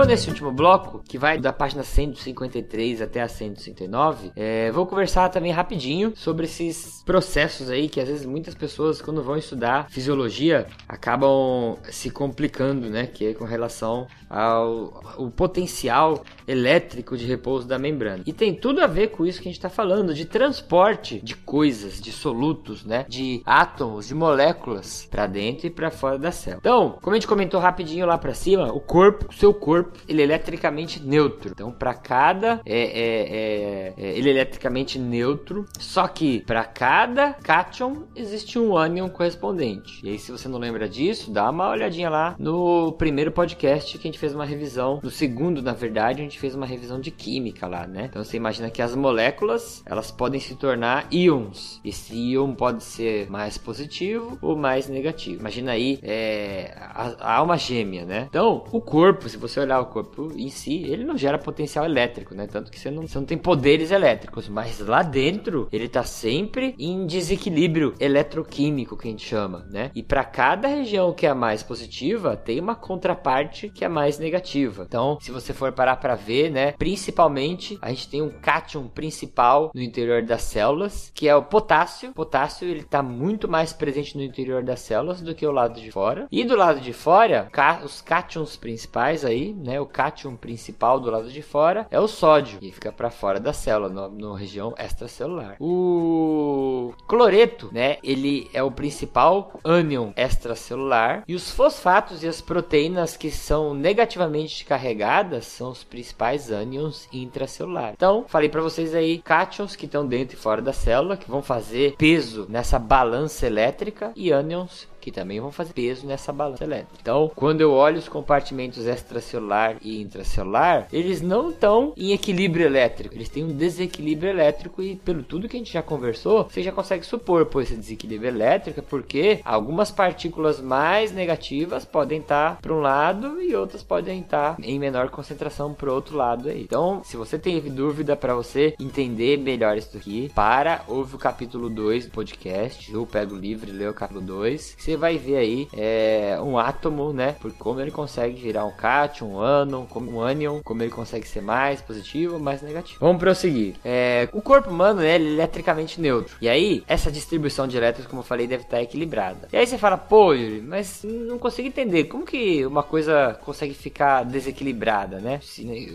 Nesse último bloco, que vai da página 153 até a 159, é, vou conversar também rapidinho sobre esses processos aí que às vezes muitas pessoas, quando vão estudar fisiologia, acabam se complicando, né? Que é com relação ao, ao potencial elétrico de repouso da membrana. E tem tudo a ver com isso que a gente está falando, de transporte de coisas, de solutos, né? De átomos, de moléculas para dentro e para fora da célula. Então, como a gente comentou rapidinho lá para cima, o corpo, o seu corpo ele é eletricamente neutro. Então, para cada é, é, é, é, ele é eletricamente neutro, só que para cada cátion existe um ânion correspondente. E aí, se você não lembra disso, dá uma olhadinha lá no primeiro podcast que a gente fez uma revisão, no segundo, na verdade, a gente fez uma revisão de química lá, né? Então, você imagina que as moléculas, elas podem se tornar íons. Esse íon pode ser mais positivo ou mais negativo. Imagina aí é, a, a alma gêmea, né? Então, o corpo, se você olhar o corpo em si, ele não gera potencial elétrico, né? Tanto que você não, você não tem poderes elétricos, mas lá dentro ele tá sempre em desequilíbrio eletroquímico, que a gente chama, né? E para cada região que é mais positiva, tem uma contraparte que é mais negativa. Então, se você for parar para ver, né, principalmente a gente tem um cátion principal no interior das células, que é o potássio. O potássio ele tá muito mais presente no interior das células do que o lado de fora. E do lado de fora, os cátions principais aí, né? O cátion principal do lado de fora é o sódio, que fica para fora da célula, no região extracelular. O cloreto, né? Ele é o principal ânion extracelular e os fosfatos e as proteínas que são negativamente carregadas são os principais ânions intracelares. Então, falei para vocês aí cátions que estão dentro e fora da célula que vão fazer peso nessa balança elétrica e ânions que também vão fazer peso nessa balança elétrica. Então, quando eu olho os compartimentos extracelular e intracelular, eles não estão em equilíbrio elétrico, eles têm um desequilíbrio elétrico e pelo tudo que a gente já conversou, você já consegue supor por esse desequilíbrio elétrico, porque algumas partículas mais negativas podem estar para um lado e outras podem estar em menor concentração para o outro lado aí. Então, se você teve dúvida para você entender melhor isso aqui, para ouve o capítulo 2 do podcast, ou pega o livro e lê o capítulo 2, você vai ver aí é, um átomo, né? Por como ele consegue virar um cátion, um ânon, um ânion, como ele consegue ser mais positivo mais negativo. Vamos prosseguir. É, o corpo humano né, ele é eletricamente neutro. E aí, essa distribuição de elétrons, como eu falei, deve estar equilibrada. E aí você fala, pô, Yuri, mas não consigo entender. Como que uma coisa consegue ficar desequilibrada, né?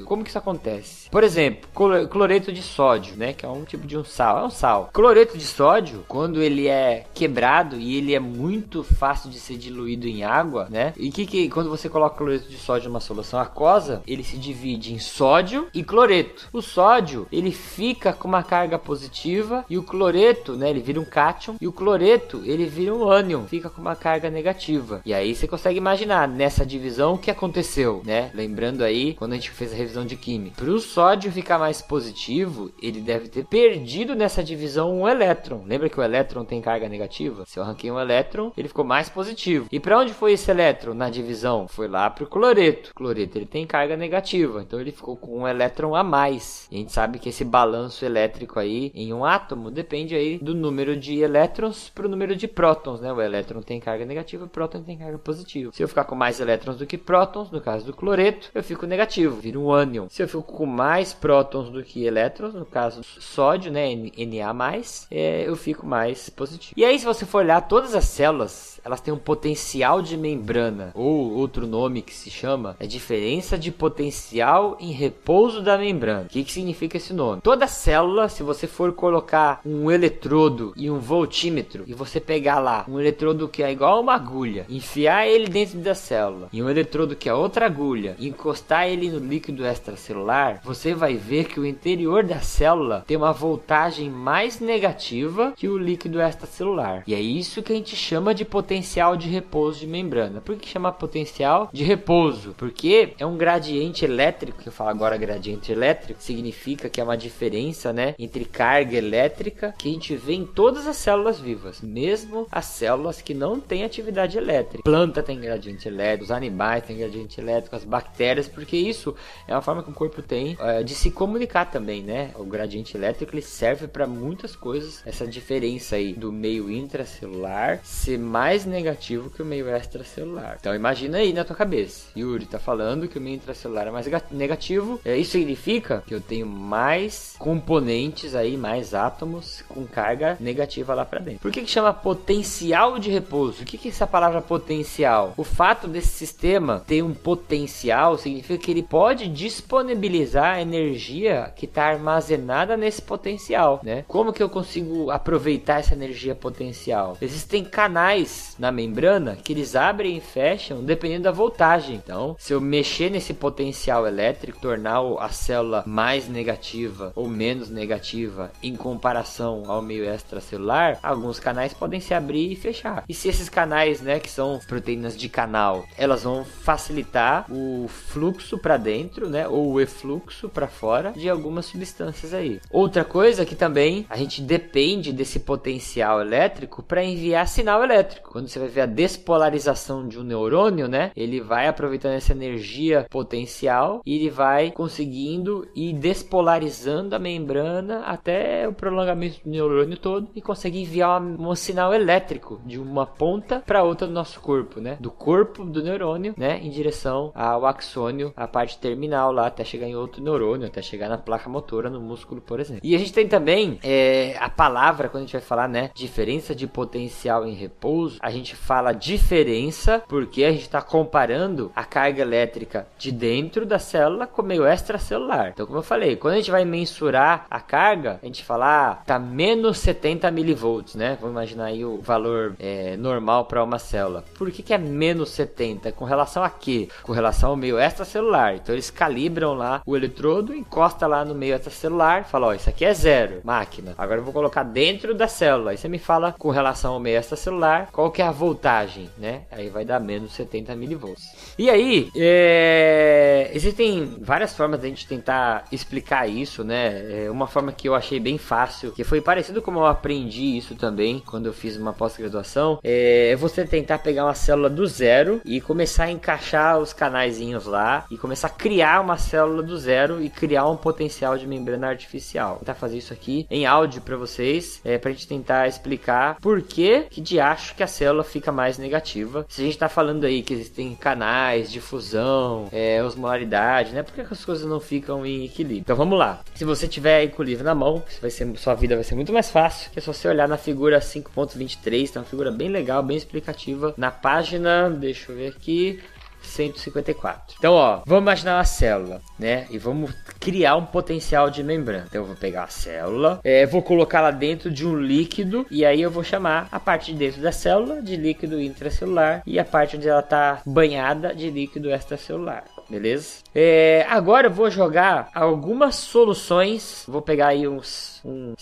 Como que isso acontece? Por exemplo, cloreto de sódio, né? Que é um tipo de um sal. É um sal. Cloreto de sódio, quando ele é quebrado e ele é muito fácil de ser diluído em água, né? E que, que quando você coloca cloreto de sódio numa solução aquosa, ele se divide em sódio e cloreto. O sódio, ele fica com uma carga positiva e o cloreto, né, ele vira um cátion e o cloreto, ele vira um ânion, fica com uma carga negativa. E aí você consegue imaginar nessa divisão o que aconteceu, né? Lembrando aí quando a gente fez a revisão de química. Para o sódio ficar mais positivo, ele deve ter perdido nessa divisão um elétron. Lembra que o elétron tem carga negativa? Se eu arranquei um elétron, ele ficou mais positivo. E para onde foi esse elétron na divisão? Foi lá para o cloreto. O cloreto ele tem carga negativa, então ele ficou com um elétron a mais. E a gente sabe que esse balanço elétrico aí em um átomo depende aí do número de elétrons para o número de prótons, né? O elétron tem carga negativa, o próton tem carga positiva. Se eu ficar com mais elétrons do que prótons, no caso do cloreto, eu fico negativo, vira um ânion. Se eu fico com mais prótons do que elétrons, no caso sódio, né, Na+, é, eu fico mais positivo. E aí se você for olhar todas as células elas têm um potencial de membrana, ou outro nome que se chama é diferença de potencial em repouso da membrana. O que, que significa esse nome? Toda célula, se você for colocar um eletrodo e um voltímetro, e você pegar lá um eletrodo que é igual a uma agulha, enfiar ele dentro da célula, e um eletrodo que é outra agulha, e encostar ele no líquido extracelular, você vai ver que o interior da célula tem uma voltagem mais negativa que o líquido extracelular. E é isso que a gente chama de potencial de repouso de membrana. Por que chama potencial de repouso? Porque é um gradiente elétrico, que eu falo agora gradiente elétrico, significa que é uma diferença, né, entre carga elétrica que a gente vê em todas as células vivas, mesmo as células que não têm atividade elétrica. Planta tem gradiente elétrico, os animais têm gradiente elétrico, as bactérias, porque isso é uma forma que o corpo tem uh, de se comunicar também, né? O gradiente elétrico ele serve para muitas coisas. Essa diferença aí do meio intracelular ser mais mais negativo que o meio extracelular. Então imagina aí na tua cabeça. Yuri tá falando que o meio intracelular é mais negativo. É, isso significa que eu tenho mais componentes aí, mais átomos com carga negativa lá para dentro. Por que, que chama potencial de repouso? O que, que é essa palavra potencial? O fato desse sistema ter um potencial significa que ele pode disponibilizar a energia que está armazenada nesse potencial, né? Como que eu consigo aproveitar essa energia potencial? Existem canais na membrana que eles abrem e fecham dependendo da voltagem. Então, se eu mexer nesse potencial elétrico, tornar a célula mais negativa ou menos negativa em comparação ao meio extracelular, alguns canais podem se abrir e fechar. E se esses canais, né, que são proteínas de canal, elas vão facilitar o fluxo para dentro, né, ou o efluxo para fora de algumas substâncias aí. Outra coisa que também a gente depende desse potencial elétrico para enviar sinal elétrico quando você vai ver a despolarização de um neurônio, né? Ele vai aproveitando essa energia potencial e ele vai conseguindo ir despolarizando a membrana até o prolongamento do neurônio todo e consegue enviar um, um sinal elétrico de uma ponta para outra do nosso corpo, né? Do corpo do neurônio, né? Em direção ao axônio, a parte terminal lá, até chegar em outro neurônio, até chegar na placa motora, no músculo, por exemplo. E a gente tem também é, a palavra, quando a gente vai falar, né? Diferença de potencial em repouso a gente fala diferença porque a gente está comparando a carga elétrica de dentro da célula com o meio extracelular. Então, como eu falei, quando a gente vai mensurar a carga, a gente fala, ah, tá menos 70 milivolts, né? Vamos imaginar aí o valor é, normal para uma célula. Por que, que é menos 70? Com relação a quê? Com relação ao meio extracelular. Então, eles calibram lá o eletrodo, encosta lá no meio extracelular, fala, ó, isso aqui é zero, máquina. Agora eu vou colocar dentro da célula. Aí você me fala com relação ao meio extracelular, qual que é a voltagem, né? Aí vai dar menos 70 milivolts. E aí, é... existem várias formas de a gente tentar explicar isso, né? É uma forma que eu achei bem fácil, que foi parecido como eu aprendi isso também quando eu fiz uma pós-graduação, é você tentar pegar uma célula do zero e começar a encaixar os canaizinhos lá e começar a criar uma célula do zero e criar um potencial de membrana artificial. Vou tentar fazer isso aqui em áudio para vocês, é, pra gente tentar explicar por que que de acho que a célula fica mais negativa. Se a gente tá falando aí que existem canais de fusão, é, osmolaridade, né? Por que as coisas não ficam em equilíbrio? Então vamos lá. Se você tiver com o livro na mão, vai ser, sua vida vai ser muito mais fácil, que é só você olhar na figura 5.23, tá uma figura bem legal, bem explicativa. Na página, deixa eu ver aqui, 154. Então, ó, vamos imaginar uma célula, né? E vamos criar um potencial de membrana. Então, eu vou pegar a célula, é, vou colocá-la dentro de um líquido e aí eu vou chamar a parte de dentro da célula de líquido intracelular e a parte onde ela está banhada de líquido extracelular. Beleza? É, agora eu vou jogar algumas soluções. Vou pegar aí uns um,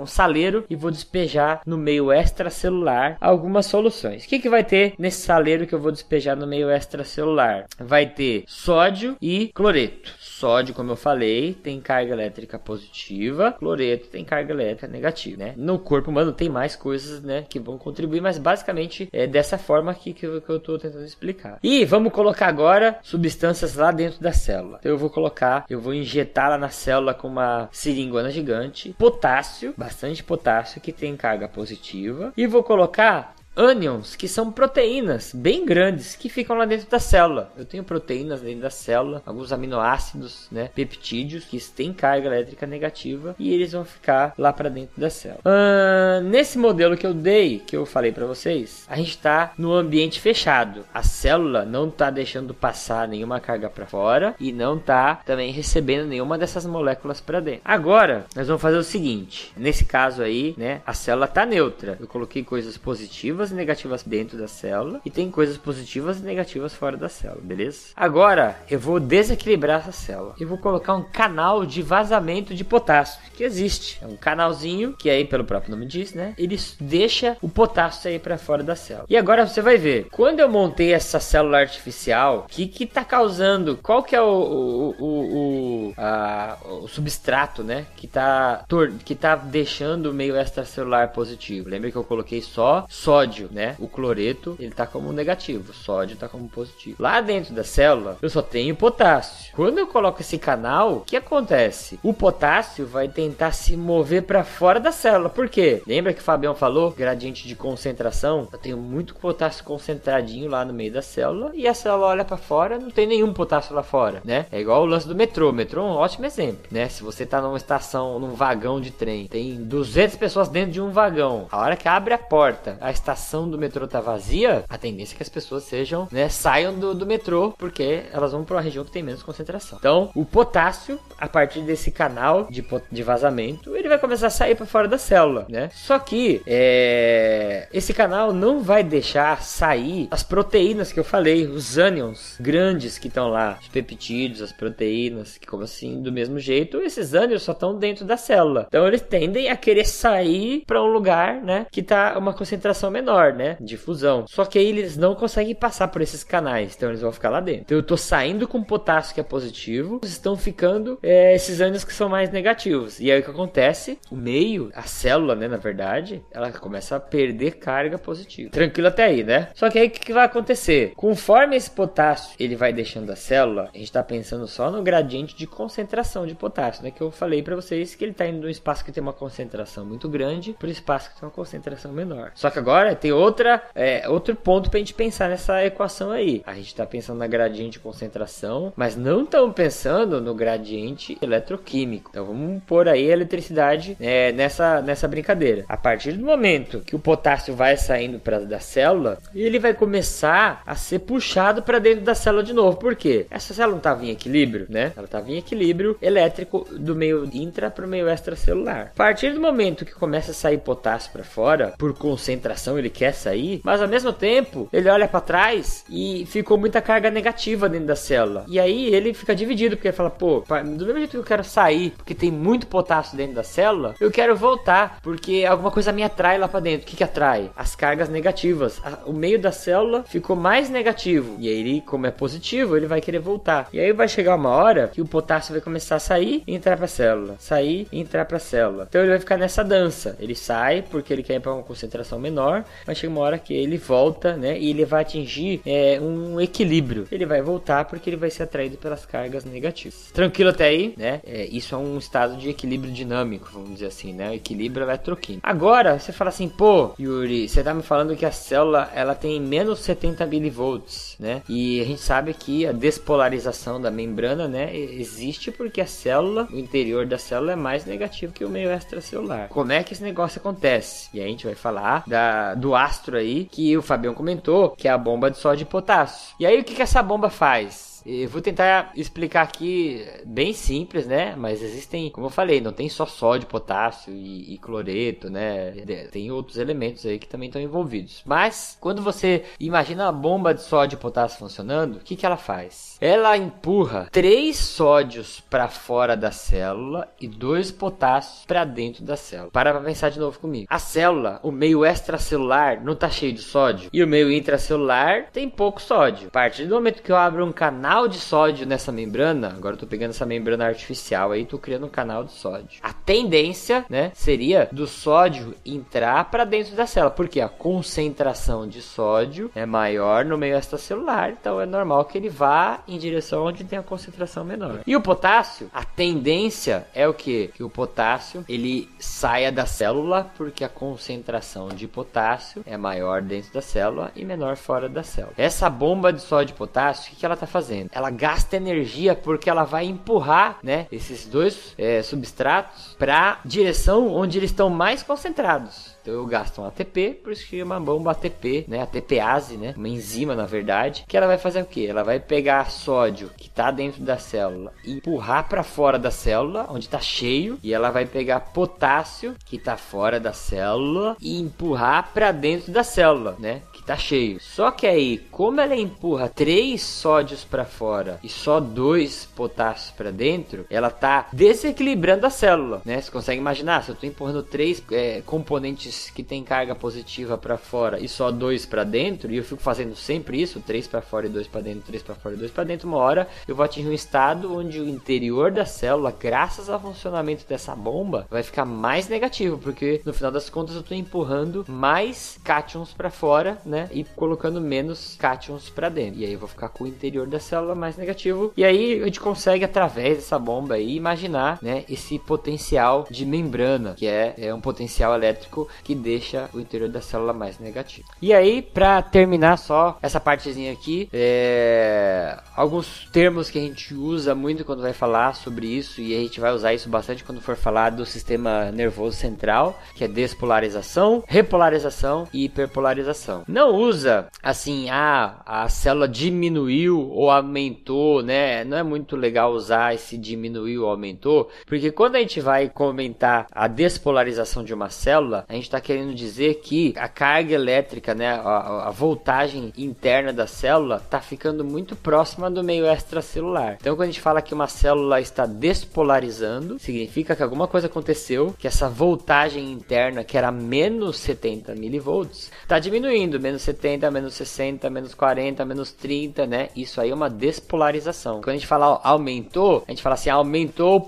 um saleiro e vou despejar no meio extracelular algumas soluções. O que, que vai ter nesse saleiro que eu vou despejar no meio extracelular? Vai ter sódio e cloreto. Sódio, como eu falei, tem carga elétrica positiva, cloreto tem carga elétrica negativa, né? No corpo humano tem mais coisas, né, que vão contribuir, mas basicamente é dessa forma aqui que eu, que eu tô tentando explicar. E vamos colocar agora substâncias lá dentro da célula. Então eu vou colocar, eu vou injetar lá na célula com uma seringona gigante, potássio, bastante potássio que tem carga positiva, e vou colocar ânions, que são proteínas bem grandes que ficam lá dentro da célula. Eu tenho proteínas dentro da célula, alguns aminoácidos, né, peptídeos que têm carga elétrica negativa e eles vão ficar lá para dentro da célula. Uh, nesse modelo que eu dei, que eu falei para vocês, a gente está no ambiente fechado. A célula não está deixando passar nenhuma carga para fora e não está também recebendo nenhuma dessas moléculas para dentro. Agora, nós vamos fazer o seguinte. Nesse caso aí, né, a célula está neutra. Eu coloquei coisas positivas positivas e negativas dentro da célula e tem coisas positivas e negativas fora da célula, beleza? Agora eu vou desequilibrar essa célula e vou colocar um canal de vazamento de potássio que existe. É um canalzinho que aí pelo próprio nome diz, né? Ele deixa o potássio sair para fora da célula. E agora você vai ver, quando eu montei essa célula artificial, o que que tá causando? Qual que é o, o, o, o, a, o substrato, né? Que tá, que tá deixando o meio extracelular positivo. Lembra que eu coloquei só sódio sódio, né? O cloreto, ele tá como negativo, o sódio tá como positivo. Lá dentro da célula, eu só tenho potássio. Quando eu coloco esse canal, o que acontece? O potássio vai tentar se mover para fora da célula. Por quê? Lembra que o Fabião falou? Gradiente de concentração. Eu tenho muito potássio concentradinho lá no meio da célula e a célula olha para fora, não tem nenhum potássio lá fora, né? É igual o lance do metrô. O metrô é um ótimo exemplo, né? Se você tá numa estação, num vagão de trem, tem 200 pessoas dentro de um vagão. A hora que abre a porta, a estação estação do metrô tá vazia, a tendência é que as pessoas sejam, né, saiam do, do metrô, porque elas vão para uma região que tem menos concentração. Então, o potássio, a partir desse canal de, de vazamento, ele vai começar a sair para fora da célula, né? Só que é, esse canal não vai deixar sair as proteínas que eu falei, os ânions grandes que estão lá, os peptídeos, as proteínas, que como assim, do mesmo jeito, esses ânions só estão dentro da célula. Então, eles tendem a querer sair para um lugar, né, que tá uma concentração menor menor, né? De fusão. Só que aí eles não conseguem passar por esses canais, então eles vão ficar lá dentro. Então eu tô saindo com potássio que é positivo, estão ficando é, esses ânions que são mais negativos. E aí o que acontece? O meio, a célula, né, na verdade, ela começa a perder carga positiva. Tranquilo até aí, né? Só que aí o que, que vai acontecer? Conforme esse potássio ele vai deixando a célula, a gente tá pensando só no gradiente de concentração de potássio, né? Que eu falei para vocês que ele tá indo de um espaço que tem uma concentração muito grande para um espaço que tem uma concentração menor. Só que agora tem outra, é, outro ponto pra gente pensar nessa equação aí. A gente tá pensando na gradiente de concentração, mas não estamos pensando no gradiente eletroquímico. Então vamos pôr aí a eletricidade é, nessa, nessa brincadeira. A partir do momento que o potássio vai saindo pra, da célula, ele vai começar a ser puxado para dentro da célula de novo. Por quê? Essa célula não estava em equilíbrio, né? Ela estava em equilíbrio elétrico do meio intra para o meio extracelular. A partir do momento que começa a sair potássio para fora, por concentração ele quer sair, mas ao mesmo tempo ele olha para trás e ficou muita carga negativa dentro da célula. E aí ele fica dividido porque ele fala, pô, do mesmo jeito que eu quero sair, porque tem muito potássio dentro da célula, eu quero voltar porque alguma coisa me atrai lá para dentro. O que que atrai? As cargas negativas. O meio da célula ficou mais negativo. E aí ele, como é positivo, ele vai querer voltar. E aí vai chegar uma hora que o potássio vai começar a sair e entrar para a célula, sair e entrar para a célula. Então ele vai ficar nessa dança. Ele sai porque ele quer ir para uma concentração menor, mas chega uma hora que ele volta, né? E ele vai atingir é, um equilíbrio. Ele vai voltar porque ele vai ser atraído pelas cargas negativas. Tranquilo até aí, né? É, isso é um estado de equilíbrio dinâmico, vamos dizer assim, né? O equilíbrio eletroquímico. Agora você fala assim, pô, Yuri, você tá me falando que a célula ela tem menos 70 milivolts, né? E a gente sabe que a despolarização da membrana, né, existe porque a célula, o interior da célula é mais negativo que o meio extracelular. Como é que esse negócio acontece? E aí a gente vai falar da, do astro aí que o Fabião comentou, que é a bomba de sódio e potássio. E aí o que, que essa bomba faz? Eu vou tentar explicar aqui bem simples, né? Mas existem, como eu falei, não tem só sódio, potássio e, e cloreto, né? Tem outros elementos aí que também estão envolvidos. Mas quando você imagina a bomba de sódio e potássio funcionando, o que, que ela faz? Ela empurra três sódios para fora da célula e dois potássios para dentro da célula. Para pra pensar de novo comigo. A célula, o meio extracelular, não tá cheio de sódio e o meio intracelular tem pouco sódio. A partir do momento que eu abro um canal de sódio nessa membrana, agora eu tô pegando essa membrana artificial aí, tô criando um canal de sódio. A tendência, né, seria do sódio entrar para dentro da célula, porque a concentração de sódio é maior no meio extracelular, então é normal que ele vá em direção onde tem a concentração menor. E o potássio, a tendência é o que? Que o potássio ele saia da célula, porque a concentração de potássio é maior dentro da célula e menor fora da célula. Essa bomba de sódio e potássio, o que, ela tá fazendo? Ela gasta energia porque ela vai empurrar, né, esses dois é, substratos para direção onde eles estão mais concentrados. Então eu gasto um ATP, por isso que chama bomba ATP, né? ATPase, né? Uma enzima, na verdade, que ela vai fazer o que? Ela vai pegar sódio que está dentro da célula e empurrar para fora da célula, onde está cheio, e ela vai pegar potássio que está fora da célula e empurrar para dentro da célula, né? tá cheio. Só que aí, como ela empurra três sódios para fora e só dois potássios para dentro, ela tá desequilibrando a célula, né? Você consegue imaginar? Se eu tô empurrando três é, componentes que tem carga positiva para fora e só dois para dentro, e eu fico fazendo sempre isso, três para fora e dois para dentro, três para fora e dois para dentro, uma hora eu vou atingir um estado onde o interior da célula, graças ao funcionamento dessa bomba, vai ficar mais negativo, porque no final das contas eu tô empurrando mais cátions para fora, né? E colocando menos cátions para dentro. E aí eu vou ficar com o interior da célula mais negativo. E aí a gente consegue, através dessa bomba aí, imaginar, né? Esse potencial de membrana, que é, é um potencial elétrico que deixa o interior da célula mais negativo. E aí, para terminar só essa partezinha aqui, é... alguns termos que a gente usa muito quando vai falar sobre isso, e a gente vai usar isso bastante quando for falar do sistema nervoso central, que é despolarização, repolarização e hiperpolarização. Não usa assim, ah, a célula diminuiu ou aumentou, né? Não é muito legal usar esse diminuiu ou aumentou, porque quando a gente vai comentar a despolarização de uma célula, a gente está querendo dizer que a carga elétrica, né, a, a voltagem interna da célula está ficando muito próxima do meio extracelular. Então, quando a gente fala que uma célula está despolarizando, significa que alguma coisa aconteceu, que essa voltagem interna, que era menos 70 milivolts, está diminuindo, menos menos 70, menos 60, menos 40, menos 30, né? Isso aí é uma despolarização. Quando a gente fala aumentou, a gente fala assim, aumentou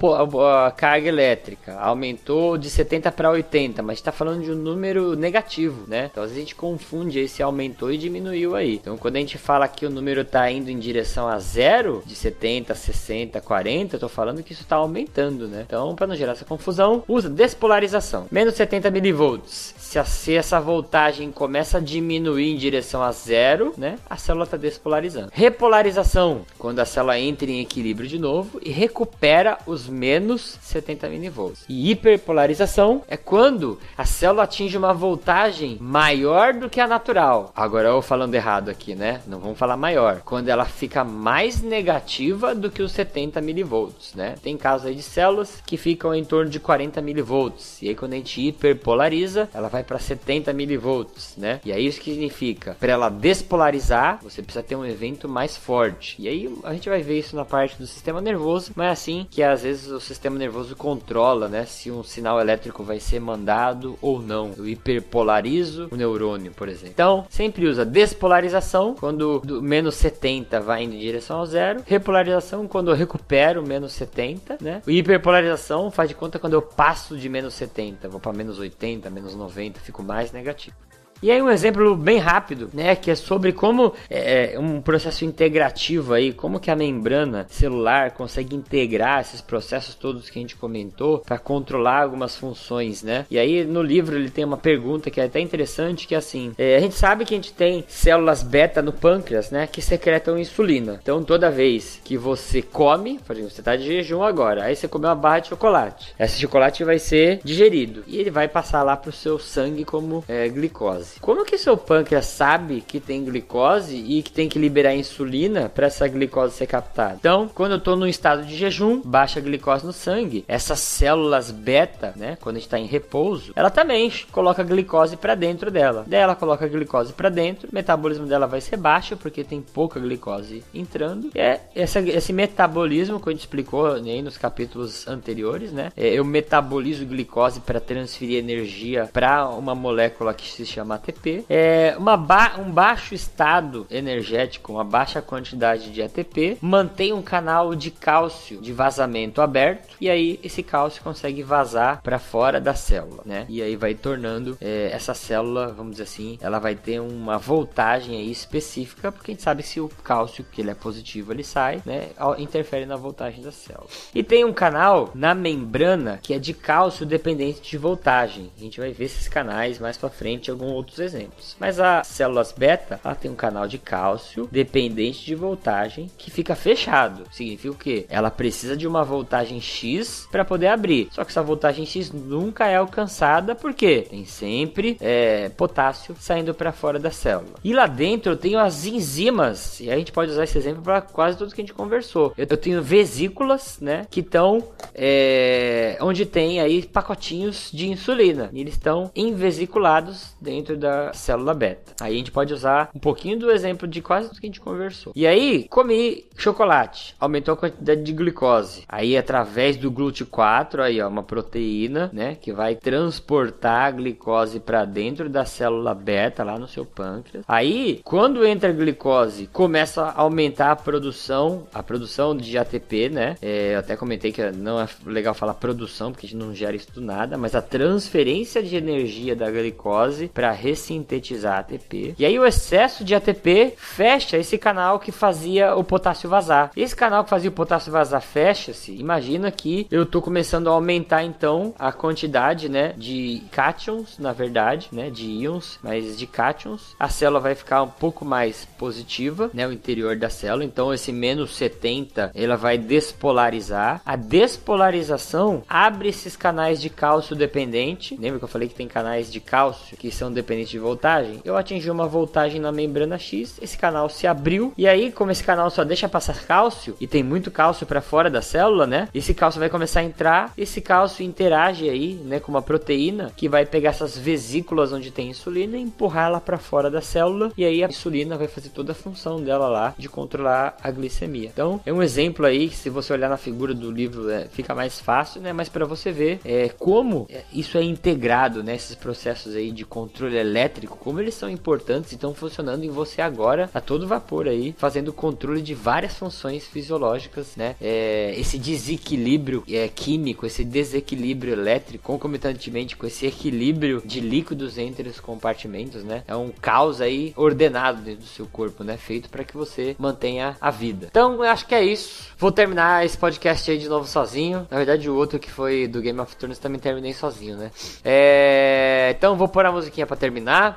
a carga elétrica, aumentou de 70 para 80, mas está falando de um número negativo, né? Então a gente confunde esse aumentou e diminuiu aí. Então quando a gente fala que o número está indo em direção a zero, de 70, 60, 40, eu tô falando que isso está aumentando, né? Então, para não gerar essa confusão, usa despolarização. Menos 70 milivolts se, a, se essa voltagem começa a diminuir em direção a zero, né, a célula está despolarizando. Repolarização, quando a célula entra em equilíbrio de novo e recupera os menos 70 milivolts. E hiperpolarização é quando a célula atinge uma voltagem maior do que a natural. Agora eu falando errado aqui, né? Não vamos falar maior. Quando ela fica mais negativa do que os 70 milivolts, né? Tem casos aí de células que ficam em torno de 40 milivolts. E aí quando a gente hiperpolariza, ela vai para 70 milivolts, né? E aí isso que significa, para ela despolarizar, você precisa ter um evento mais forte. E aí a gente vai ver isso na parte do sistema nervoso, mas é assim que às vezes o sistema nervoso controla, né, se um sinal elétrico vai ser mandado ou não. Eu hiperpolarizo o neurônio, por exemplo. Então, sempre usa despolarização quando do menos 70 vai indo em direção ao zero, repolarização quando eu recupero menos 70, né? O hiperpolarização faz de conta quando eu passo de menos 70, vou para menos 80, menos 90 fico mais negativo. E aí um exemplo bem rápido, né, que é sobre como é, é, um processo integrativo aí, como que a membrana celular consegue integrar esses processos todos que a gente comentou para controlar algumas funções, né? E aí no livro ele tem uma pergunta que é até interessante, que é assim, é, a gente sabe que a gente tem células beta no pâncreas, né, que secretam insulina. Então toda vez que você come, por exemplo, você está de jejum agora, aí você comeu uma barra de chocolate, esse chocolate vai ser digerido e ele vai passar lá para o seu sangue como é, glicose glicose. Como que seu pâncreas sabe que tem glicose e que tem que liberar insulina para essa glicose ser captada? Então, quando eu estou no estado de jejum, baixa glicose no sangue, essas células beta, né, quando está em repouso, ela também coloca glicose para dentro dela. Daí ela coloca glicose para dentro, o metabolismo dela vai ser baixo porque tem pouca glicose entrando. E é essa, esse metabolismo que a gente explicou né, nos capítulos anteriores, né? É, eu metabolizo glicose para transferir energia para uma molécula que se chama ATP, é uma ba um baixo estado energético, uma baixa quantidade de ATP, mantém um canal de cálcio de vazamento aberto e aí esse cálcio consegue vazar para fora da célula, né? E aí vai tornando é, essa célula, vamos dizer assim, ela vai ter uma voltagem aí específica, porque a gente sabe se o cálcio que ele é positivo ele sai, né? Interfere na voltagem da célula. E tem um canal na membrana que é de cálcio dependente de voltagem. A gente vai ver esses canais mais para frente, algum outro outros exemplos. Mas as células beta, ela tem um canal de cálcio dependente de voltagem que fica fechado. Significa o quê? Ela precisa de uma voltagem X para poder abrir. Só que essa voltagem X nunca é alcançada porque tem sempre é, potássio saindo para fora da célula. E lá dentro eu tenho as enzimas, e a gente pode usar esse exemplo para quase tudo que a gente conversou. Eu, eu tenho vesículas, né, que estão é, onde tem aí pacotinhos de insulina. E eles estão envesiculados dentro da célula beta. Aí a gente pode usar um pouquinho do exemplo de quase tudo que a gente conversou. E aí, comi chocolate, aumentou a quantidade de glicose. Aí, através do GLUT4, aí ó, uma proteína, né, que vai transportar a glicose para dentro da célula beta lá no seu pâncreas. Aí, quando entra a glicose, começa a aumentar a produção, a produção de ATP, né? É, eu até comentei que não é legal falar produção, porque a gente não gera isso do nada, mas a transferência de energia da glicose para ressintetizar ATP. E aí o excesso de ATP fecha esse canal que fazia o potássio vazar. Esse canal que fazia o potássio vazar fecha-se. Imagina que eu estou começando a aumentar então a quantidade, né, de cátions, na verdade, né, de íons, mas de cátions. A célula vai ficar um pouco mais positiva, né, o interior da célula. Então esse menos 70, ela vai despolarizar. A despolarização abre esses canais de cálcio dependente. Lembra que eu falei que tem canais de cálcio que são dependentes de voltagem, eu atingi uma voltagem na membrana X, esse canal se abriu e aí como esse canal só deixa passar cálcio e tem muito cálcio para fora da célula, né? Esse cálcio vai começar a entrar, esse cálcio interage aí, né, com uma proteína que vai pegar essas vesículas onde tem insulina e empurrar ela para fora da célula e aí a insulina vai fazer toda a função dela lá de controlar a glicemia. Então, é um exemplo aí que se você olhar na figura do livro é, fica mais fácil, né? Mas para você ver é, como é, isso é integrado, né? Processos aí de controle elétrico, como eles são importantes e estão funcionando em você agora a todo vapor aí, fazendo controle de várias funções fisiológicas, né? É, esse desequilíbrio é, químico, esse desequilíbrio elétrico, concomitantemente com esse equilíbrio de líquidos entre os compartimentos, né? É um caos aí ordenado dentro do seu corpo, né? Feito para que você mantenha a vida. Então, eu acho que é isso. Vou terminar esse podcast aí de novo sozinho. Na verdade, o outro que foi do Game of Thrones também terminei sozinho, né? É... Então, vou pôr a musiquinha para terminar terminar.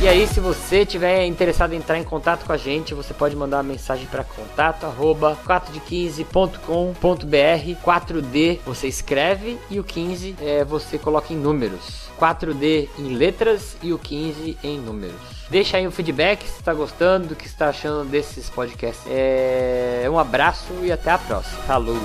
E aí, se você tiver interessado em entrar em contato com a gente, você pode mandar uma mensagem para contato arroba 4d15.com.br 4D você escreve e o 15 é, você coloca em números. 4D em letras e o 15 em números. Deixa aí um feedback se está gostando, o que está achando desses podcasts. É... Um abraço e até a próxima. Falou!